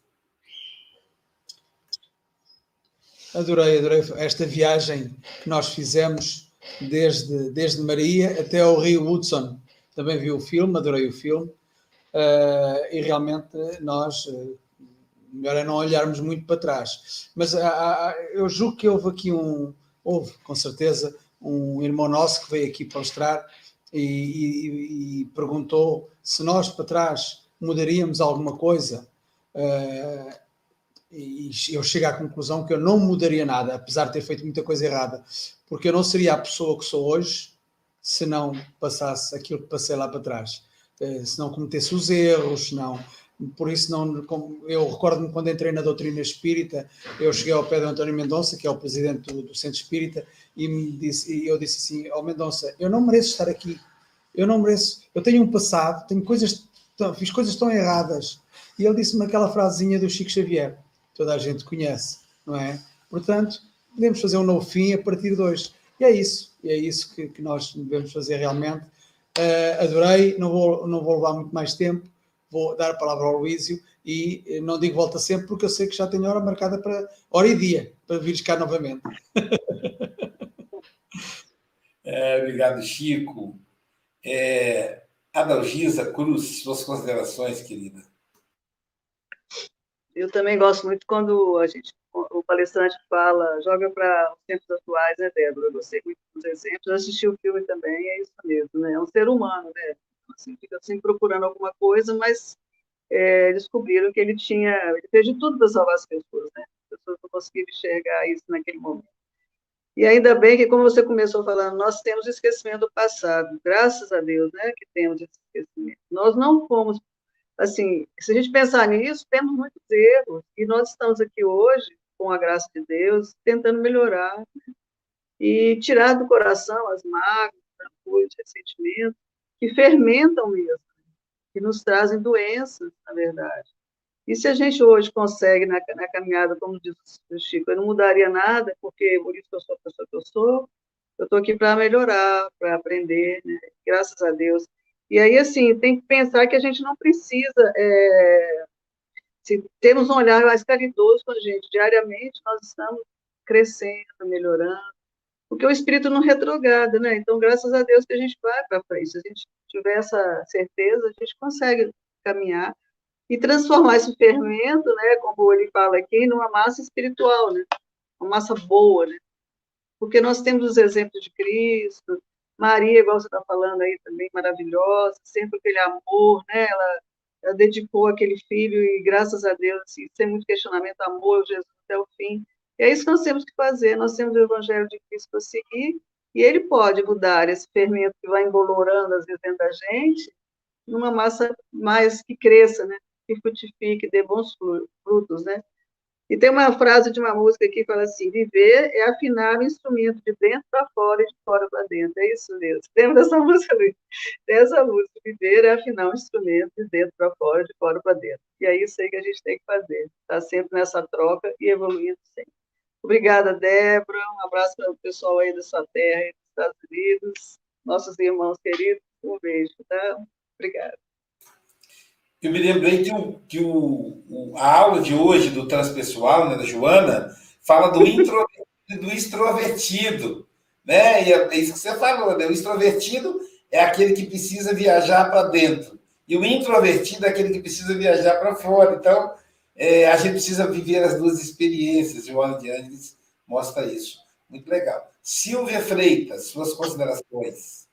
Adorei, adorei esta viagem que nós fizemos desde, desde Maria até ao Rio Hudson. Também vi o filme, adorei o filme. Uh, e realmente nós, uh, melhor é não olharmos muito para trás. Mas uh, eu julgo que houve aqui um, houve com certeza, um irmão nosso que veio aqui mostrar e, e, e, perguntou se nós para trás mudaríamos alguma coisa. Uh, e eu chego à conclusão que eu não mudaria nada, apesar de ter feito muita coisa errada, porque eu não seria a pessoa que sou hoje se não passasse aquilo que passei lá para trás, uh, se não cometesse os erros, não por isso não eu recordo-me quando entrei na doutrina espírita eu cheguei ao pé de António Mendonça que é o presidente do, do centro espírita e, me disse, e eu disse assim ao Mendonça eu não mereço estar aqui eu não mereço. Eu tenho um passado tenho coisas fiz coisas tão erradas. E ele disse-me aquela frasezinha do Chico Xavier. Toda a gente conhece não é? Portanto podemos fazer um novo fim a partir de hoje. E é isso. E é isso que, que nós devemos fazer realmente. Uh, adorei. Não vou não vou levar muito mais tempo. Vou dar a palavra ao Luísio. E eh, não digo volta sempre porque eu sei que já tenho hora marcada para hora e dia para vir cá novamente. É, obrigado, Chico. É, Adalgisa Cruz, suas considerações, querida. Eu também gosto muito quando a gente, o palestrante fala, joga para os tempos atuais, né, Débora? Eu gostei muito dos exemplos, eu assisti o filme também, é isso mesmo, né? É um ser humano, né? assim, fica assim procurando alguma coisa, mas é, descobriram que ele tinha, ele fez de tudo para salvar as pessoas, né? As pessoas não conseguiram enxergar isso naquele momento. E ainda bem que, como você começou falando, nós temos esquecimento do passado, graças a Deus, né, que temos esse esquecimento. Nós não fomos, assim, se a gente pensar nisso, temos muitos erros, e nós estamos aqui hoje, com a graça de Deus, tentando melhorar, né? e tirar do coração as mágoas, os ressentimentos, que fermentam mesmo, que nos trazem doenças, na verdade. E se a gente hoje consegue, na, na caminhada, como diz o Chico, eu não mudaria nada, porque por isso que eu sou a pessoa que eu sou, eu estou aqui para melhorar, para aprender, né? graças a Deus. E aí, assim, tem que pensar que a gente não precisa. É, se temos um olhar mais caridoso com a gente, diariamente nós estamos crescendo, melhorando, porque o espírito não retrograda, né? Então, graças a Deus que a gente vai para frente. Se a gente tiver essa certeza, a gente consegue caminhar e transformar esse fermento, né, como ele fala aqui, numa massa espiritual, né? Uma massa boa, né? Porque nós temos os exemplos de Cristo, Maria, igual você está falando aí também, maravilhosa, sempre aquele amor, né? Ela, ela dedicou aquele filho e, graças a Deus, assim, sem muito questionamento, amor Jesus até o fim. E é isso que nós temos que fazer. Nós temos o Evangelho de Cristo para seguir, e ele pode mudar esse fermento que vai embolorando, às vezes, dentro da gente, numa massa mais que cresça, né? Que frutifique, dê bons frutos, né? E tem uma frase de uma música que fala assim: viver é afinar o instrumento de dentro para fora e de fora para dentro. É isso mesmo. Lembra dessa música, Luiz? Dessa música: viver é afinar o instrumento de dentro para fora e de fora para dentro. E é isso aí que a gente tem que fazer. Estar tá sempre nessa troca e evoluindo sempre. Obrigada, Débora. Um abraço para o pessoal aí da sua terra, dos Estados Unidos, nossos irmãos queridos. Um beijo, tá? Obrigada eu me lembrei que, o, que o, o, a aula de hoje do transpessoal, né, da Joana, fala do introvertido e do extrovertido. Né? E é, é isso que você falou, né? O extrovertido é aquele que precisa viajar para dentro. E o introvertido é aquele que precisa viajar para fora. Então, é, a gente precisa viver as duas experiências. Joana de Angeles mostra isso. Muito legal. Silvia Freitas, suas considerações.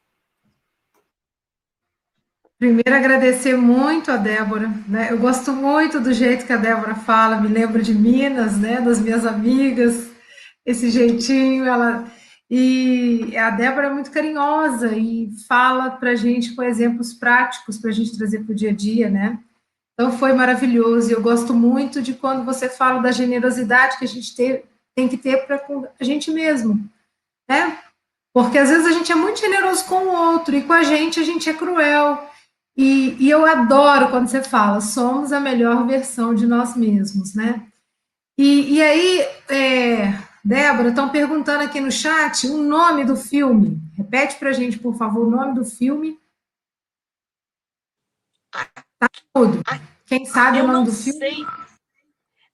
Primeiro, agradecer muito a Débora. Né? Eu gosto muito do jeito que a Débora fala, me lembro de Minas, né? das minhas amigas, esse jeitinho. Ela E a Débora é muito carinhosa e fala para a gente com exemplos práticos para a gente trazer para o dia a dia, né? Então foi maravilhoso. E eu gosto muito de quando você fala da generosidade que a gente ter, tem que ter para a gente mesmo, né? Porque às vezes a gente é muito generoso com o outro e com a gente a gente é cruel. E, e, eu adoro quando você fala, somos a melhor versão de nós mesmos, né? E, e aí, é, Débora, estão perguntando aqui no chat o nome do filme. Repete para a gente, por favor, o nome do filme. Tá tudo. Quem sabe eu o nome do filme? Sei.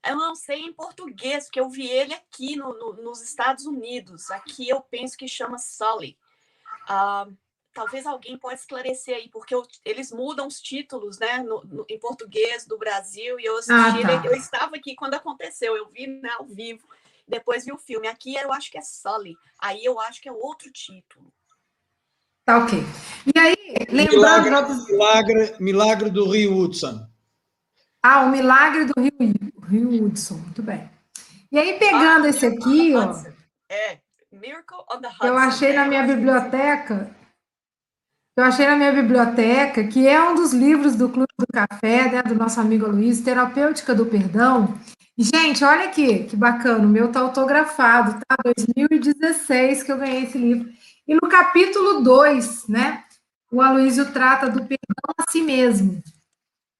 Eu não sei em português, porque eu vi ele aqui no, no, nos Estados Unidos. Aqui eu penso que chama Sully. Uh, talvez alguém possa esclarecer aí, porque eu, eles mudam os títulos, né, no, no, em português do Brasil, e eu assisti, ah, tá. eu estava aqui quando aconteceu, eu vi né, ao vivo, depois vi o filme. Aqui eu acho que é Sully, aí eu acho que é outro título. Tá ok. E aí, lembrando... Milagre, milagre, milagre do Rio Hudson. Ah, o Milagre do Rio, Rio Hudson, muito bem. E aí, pegando ah, esse aqui, ó... É, Miracle on the Hudson. Eu achei na minha biblioteca eu achei na minha biblioteca, que é um dos livros do Clube do Café, né, do nosso amigo Luiz, Terapêutica do Perdão. Gente, olha aqui, que bacana, o meu tá autografado, tá? 2016 que eu ganhei esse livro. E no capítulo 2, né, o Aloysio trata do perdão a si mesmo.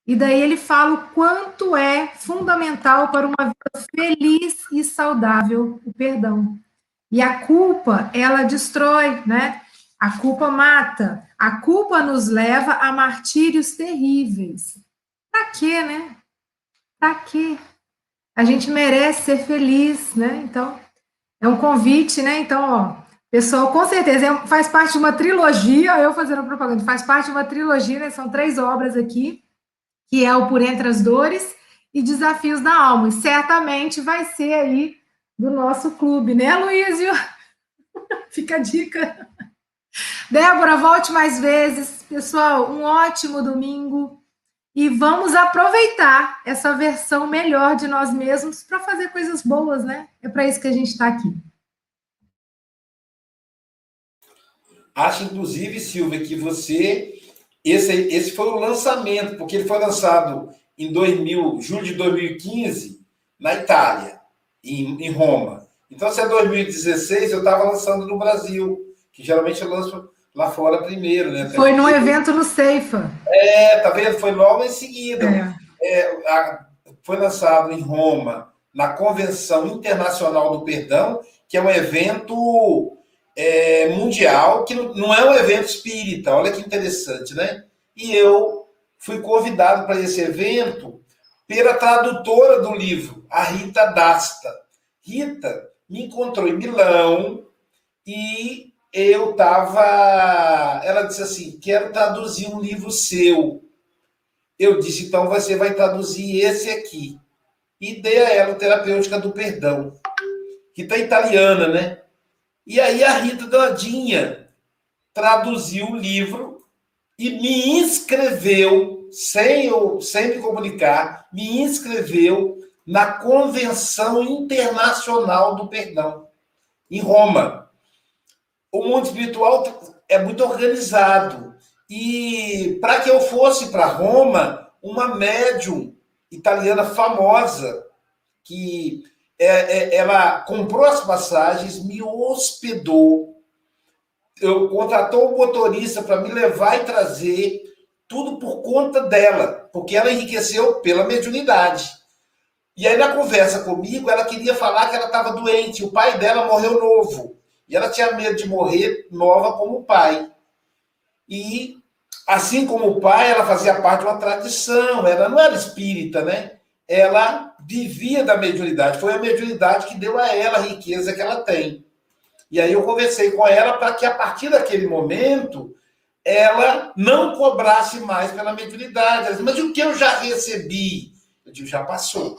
E daí ele fala o quanto é fundamental para uma vida feliz e saudável o perdão. E a culpa, ela destrói, né? A culpa mata. A culpa nos leva a martírios terríveis. Para quê, né? Para quê? A gente merece ser feliz, né? Então, é um convite, né? Então, ó, pessoal, com certeza é faz parte de uma trilogia, eu fazendo propaganda, faz parte de uma trilogia, né? São três obras aqui, que é o Por Entre as Dores e Desafios da Alma. E certamente vai ser aí do nosso clube, né, Luísio? Fica a dica. Débora, volte mais vezes. Pessoal, um ótimo domingo. E vamos aproveitar essa versão melhor de nós mesmos para fazer coisas boas, né? É para isso que a gente está aqui. Acho, inclusive, Silvia, que você. Esse, esse foi o lançamento, porque ele foi lançado em 2000, julho de 2015, na Itália, em, em Roma. Então, se é 2016, eu estava lançando no Brasil que geralmente eu lanço lá fora primeiro, né? Foi num evento no Ceifa. É, tá vendo? Foi logo em seguida. É. É, a, foi lançado em Roma, na Convenção Internacional do Perdão, que é um evento é, mundial, que não, não é um evento espírita, olha que interessante, né? E eu fui convidado para esse evento pela tradutora do livro, a Rita Dasta. Rita me encontrou em Milão e eu estava. Ela disse assim: quero traduzir um livro seu. Eu disse: então você vai traduzir esse aqui. E dei a ela Terapêutica do Perdão, que está italiana, né? E aí a Rita Dandinha traduziu o livro e me inscreveu, sem, eu, sem me comunicar, me inscreveu na Convenção Internacional do Perdão, em Roma o mundo espiritual é muito organizado. E para que eu fosse para Roma, uma médium italiana famosa que é, é, ela comprou as passagens, me hospedou, eu contratou um motorista para me levar e trazer, tudo por conta dela, porque ela enriqueceu pela mediunidade. E aí, na conversa comigo, ela queria falar que ela estava doente, o pai dela morreu novo, e ela tinha medo de morrer nova como o pai. E, assim como o pai, ela fazia parte de uma tradição, ela não era espírita, né? Ela vivia da mediunidade, foi a mediunidade que deu a ela a riqueza que ela tem. E aí eu conversei com ela para que a partir daquele momento ela não cobrasse mais pela mediunidade. Ela disse, mas o que eu já recebi? Eu digo, já passou.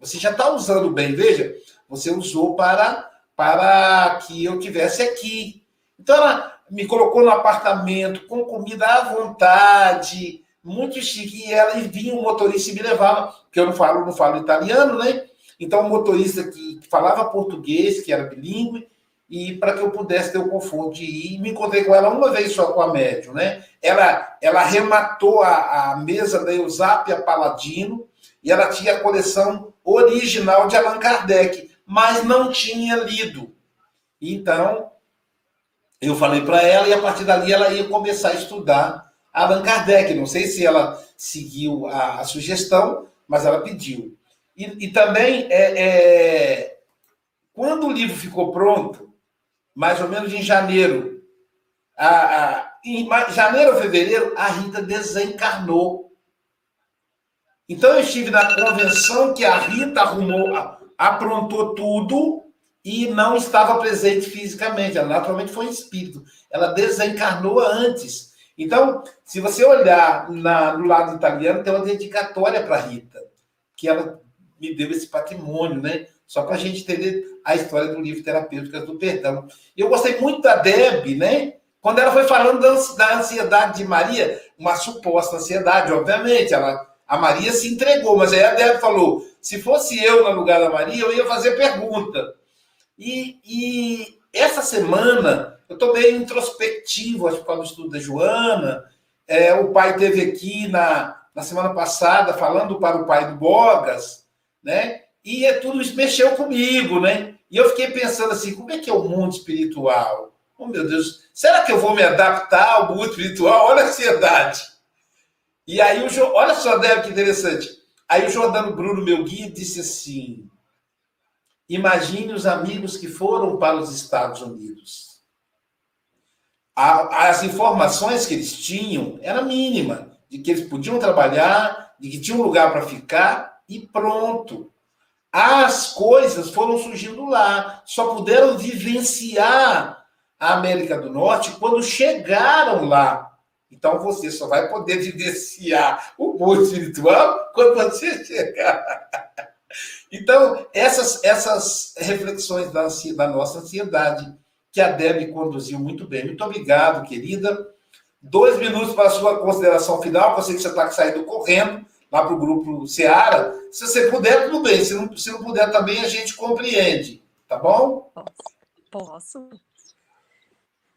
Você já está usando bem, veja, você usou para, para que eu tivesse aqui. Então ela me colocou no apartamento com comida à vontade, muito chique, e ela e vinha um motorista e me levava, porque eu não falo, não falo italiano, né? Então, um motorista que falava português, que era bilíngue, e para que eu pudesse ter o conforto de ir. Me encontrei com ela uma vez só com a médium, né? Ela, ela arrematou a, a mesa da Eusápia Paladino e ela tinha a coleção original de Allan Kardec, mas não tinha lido. Então, eu falei para ela e a partir dali ela ia começar a estudar Allan Kardec. Não sei se ela seguiu a, a sugestão, mas ela pediu. E, e também, é, é, quando o livro ficou pronto, mais ou menos em janeiro. A, a, em janeiro ou fevereiro, a Rita desencarnou. Então eu estive na convenção que a Rita arrumou, aprontou tudo e não estava presente fisicamente. Ela naturalmente foi espírito. Ela desencarnou antes. Então, se você olhar na, no lado italiano, tem uma dedicatória para Rita, que ela me deu esse patrimônio, né? Só para a gente entender a história do livro Terapêuticas do Perdão. Eu gostei muito da Deb, né? Quando ela foi falando da ansiedade de Maria, uma suposta ansiedade, obviamente, ela, a Maria se entregou, mas aí a Deb falou: se fosse eu no lugar da Maria, eu ia fazer pergunta. E, e essa semana, eu estou meio introspectivo, acho que para o estudo da Joana. É, o pai teve aqui na, na semana passada falando para o pai do Bogas, né? E é tudo isso mexeu comigo, né? E eu fiquei pensando assim, como é que é o mundo espiritual? Oh, meu Deus, será que eu vou me adaptar ao mundo espiritual? Olha a ansiedade. E aí, o jo... olha só, Débora, que interessante. Aí o Jordano Bruno, meu guia, disse assim, imagine os amigos que foram para os Estados Unidos. As informações que eles tinham era mínima, de que eles podiam trabalhar, de que tinha um lugar para ficar e pronto. As coisas foram surgindo lá, só puderam vivenciar a América do Norte quando chegaram lá. Então você só vai poder vivenciar o mundo espiritual quando você chegar. Então, essas, essas reflexões da, da nossa ansiedade, que a Deb conduziu muito bem. Muito obrigado, querida. Dois minutos para a sua consideração final, sei que você está saindo correndo lá para o grupo Seara. Se você puder, tudo bem. Se não, se não puder também, a gente compreende. Tá bom? Posso.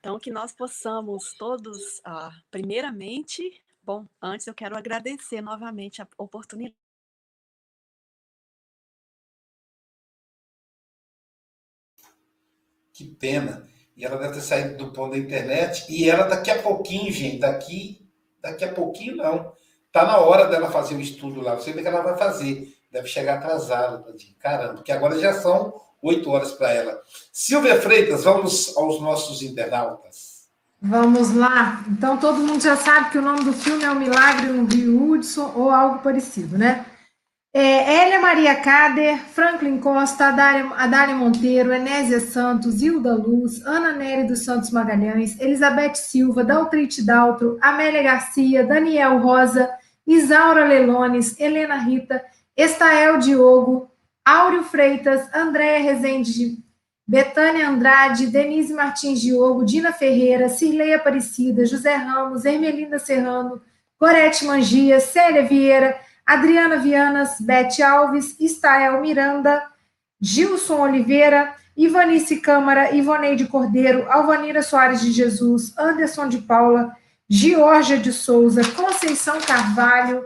Então, que nós possamos todos, ah, primeiramente, bom, antes eu quero agradecer novamente a oportunidade. Que pena. E ela deve ter saído do ponto da internet. E ela daqui a pouquinho, gente, daqui, daqui a pouquinho não Tá na hora dela fazer o estudo lá. Você vê que ela vai fazer. Deve chegar atrasada. Caramba, porque agora já são oito horas para ela. Silvia Freitas, vamos aos nossos internautas. Vamos lá. Então, todo mundo já sabe que o nome do filme é O Milagre no Rio Hudson ou algo parecido, né? É, Hélia Maria Cader, Franklin Costa, Adália, Monteiro, Enésia Santos, Hilda Luz, Ana Nery dos Santos Magalhães, Elizabeth Silva, Daltrite Daltro, Amélia Garcia, Daniel Rosa, Isaura Lelones, Helena Rita, Estael Diogo, Áureo Freitas, Andréa Rezende, Betânia Andrade, Denise Martins Diogo, Dina Ferreira, Cirlei Aparecida, José Ramos, Ermelinda Serrano, Gorete Mangia, Célia Vieira, Adriana Vianas, Bete Alves, Estael Miranda, Gilson Oliveira, Ivanice Câmara, Ivoneide Cordeiro, Alvanira Soares de Jesus, Anderson de Paula, Georgia de Souza, Conceição Carvalho,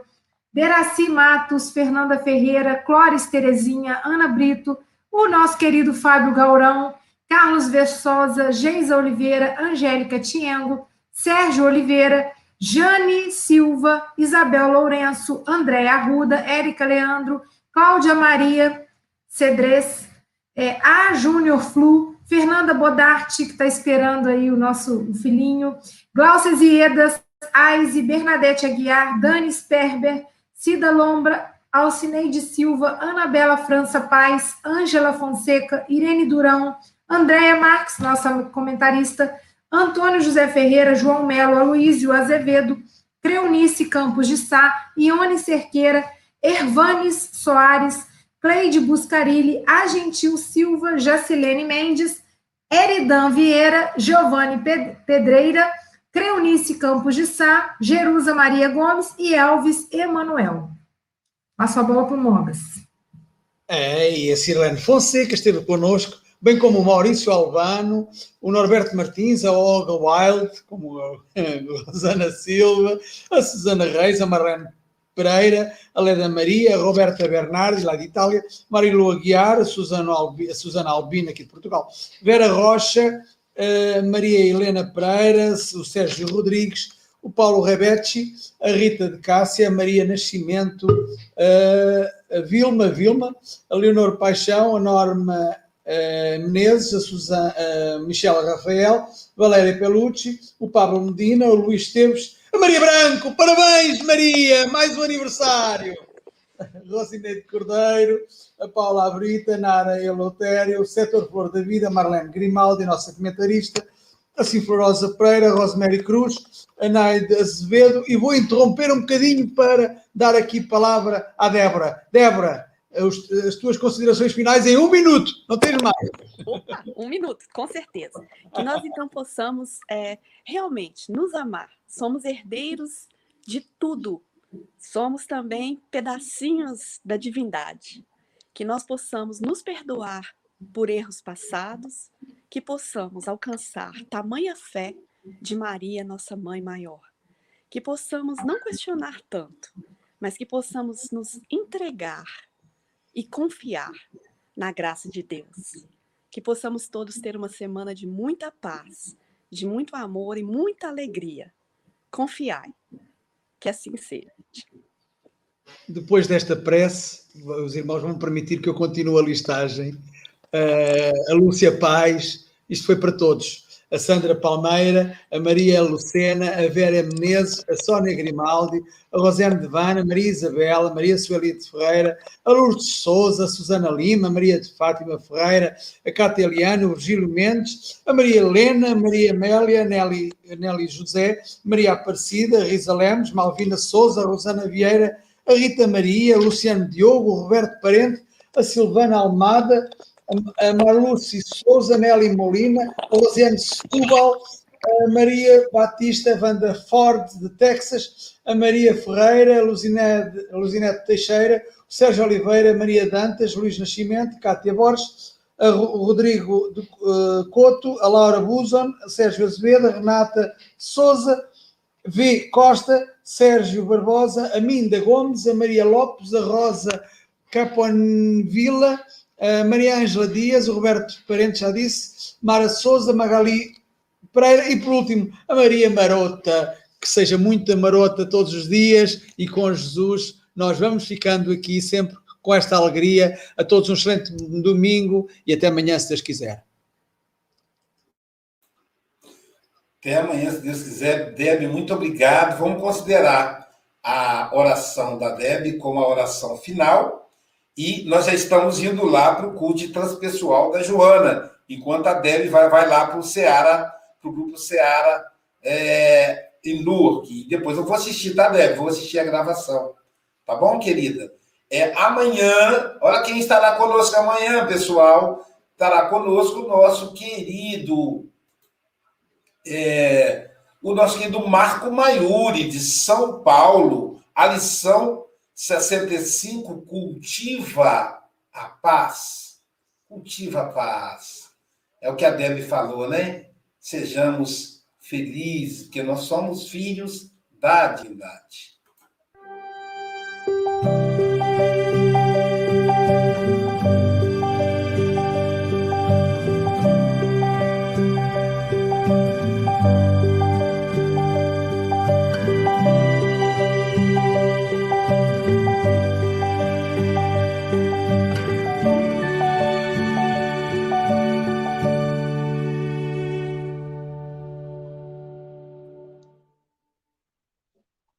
Deraci Matos, Fernanda Ferreira, Clóris Terezinha, Ana Brito, o nosso querido Fábio Gaurão, Carlos Versosa, Geisa Oliveira, Angélica Tiengo, Sérgio Oliveira, Jane Silva, Isabel Lourenço, André Arruda, Érica Leandro, Cláudia Maria Cedrez, é, A Júnior Flu, Fernanda Bodarte, que está esperando aí o nosso filhinho, Glaucia Ziedas, Aise, Bernadette Aguiar, Dani Sperber, Cida Lombra, Alcineide Silva, Anabela França Paz, Ângela Fonseca, Irene Durão, Andréia Marques, nossa comentarista, Antônio José Ferreira, João Melo, Aloísio Azevedo, Creunice Campos de Sá, Ione Cerqueira, Ervanes Soares, Cleide Buscarilli, Agentil Silva, Jacilene Mendes, Eridan Vieira, Giovanni Pedreira, Creunice Campos de Sá, Jerusa Maria Gomes e Elvis Emanuel. Passo a bola para o Mogas. É, e a Sirlene Fonseca esteve conosco, bem como o Maurício Albano, o Norberto Martins, a Olga Wild, como a Rosana Silva, a Susana Reis, a Marlene Pereira, a Leda Maria, a Roberta Bernardi, lá de Itália, Marilu Aguiar, a Susana, a Susana Albina, aqui de Portugal, Vera Rocha, a Maria Helena Pereira, o Sérgio Rodrigues, o Paulo Rebecci, a Rita de Cássia, a Maria Nascimento, a Vilma Vilma, a Leonor Paixão, a Norma Menezes, a, Susana, a Michela Rafael, Valéria Pelucci, o Pablo Medina, o Luís Esteves, a Maria Branco, parabéns Maria, mais um aniversário. Rosineide Cordeiro, a Paula Abrita, Nara Elotério, o Setor Flor da Vida, Marlene Grimaldi, nossa comentarista, a Sinflorosa Pereira, Rosemary Cruz, a Naide Azevedo, e vou interromper um bocadinho para dar aqui palavra à Débora. Débora, as tuas considerações finais em um minuto, não tens mais. Opa, um minuto, com certeza. Que nós então possamos é, realmente nos amar. Somos herdeiros de tudo. Somos também pedacinhos da divindade. Que nós possamos nos perdoar por erros passados, que possamos alcançar tamanha fé de Maria, nossa mãe maior. Que possamos não questionar tanto, mas que possamos nos entregar e confiar na graça de Deus. Que possamos todos ter uma semana de muita paz, de muito amor e muita alegria. Confiai. Que assim seja. Depois desta prece, os irmãos vão permitir que eu continue a listagem. Uh, a Lúcia Paz, isto foi para todos a Sandra Palmeira, a Maria Lucena, a Vera Menezes, a Sónia Grimaldi, a Rosane Devana, a Maria Isabela, a Maria Suelite Ferreira, a Lourdes Souza, a Susana Lima, a Maria de Fátima Ferreira, a Cátia Eliana, o Virgílio Mendes, a Maria Helena, a Maria Amélia, a Nelly, a Nelly José, a Maria Aparecida, a Risa Lemos, Malvina Souza, a Rosana Vieira, a Rita Maria, a Luciano Diogo, o Roberto Parente, a Silvana Almada, a Marluce Souza, Nelly Molina, a Rosiane Setúbal, a Maria Batista Vanda Ford, de Texas, a Maria Ferreira, a Luzinete, a Luzinete Teixeira, o Sérgio Oliveira, Maria Dantas, Luís Nascimento, Cátia Borges, a Rodrigo de, uh, Couto, a Laura Buzon, a Sérgio Azevedo, a Renata Souza, V. Costa, Sérgio Barbosa, a Minda Gomes, a Maria Lopes, a Rosa Caponvilla, a Maria Ângela Dias, o Roberto Parente já disse, Mara Souza, Magali Pereira e por último a Maria Marota, que seja muita marota todos os dias e com Jesus nós vamos ficando aqui sempre com esta alegria. A todos um excelente domingo e até amanhã, se Deus quiser. Até amanhã, se Deus quiser. Deb, muito obrigado. Vamos considerar a oração da Deb como a oração final e nós já estamos indo lá para o culto transpessoal da Joana, enquanto a Deb vai, vai lá para o Seara, para o grupo Seara é, em Newark. E depois eu vou assistir, tá, Deb? Vou assistir a gravação. Tá bom, querida? É, amanhã, olha quem estará conosco amanhã, pessoal. Estará conosco o nosso querido, é, o nosso querido Marco Maiuri, de São Paulo. A lição 65 cultiva a paz. Cultiva a paz. É o que a Debbie falou, né? Sejamos felizes, porque nós somos filhos da divindade.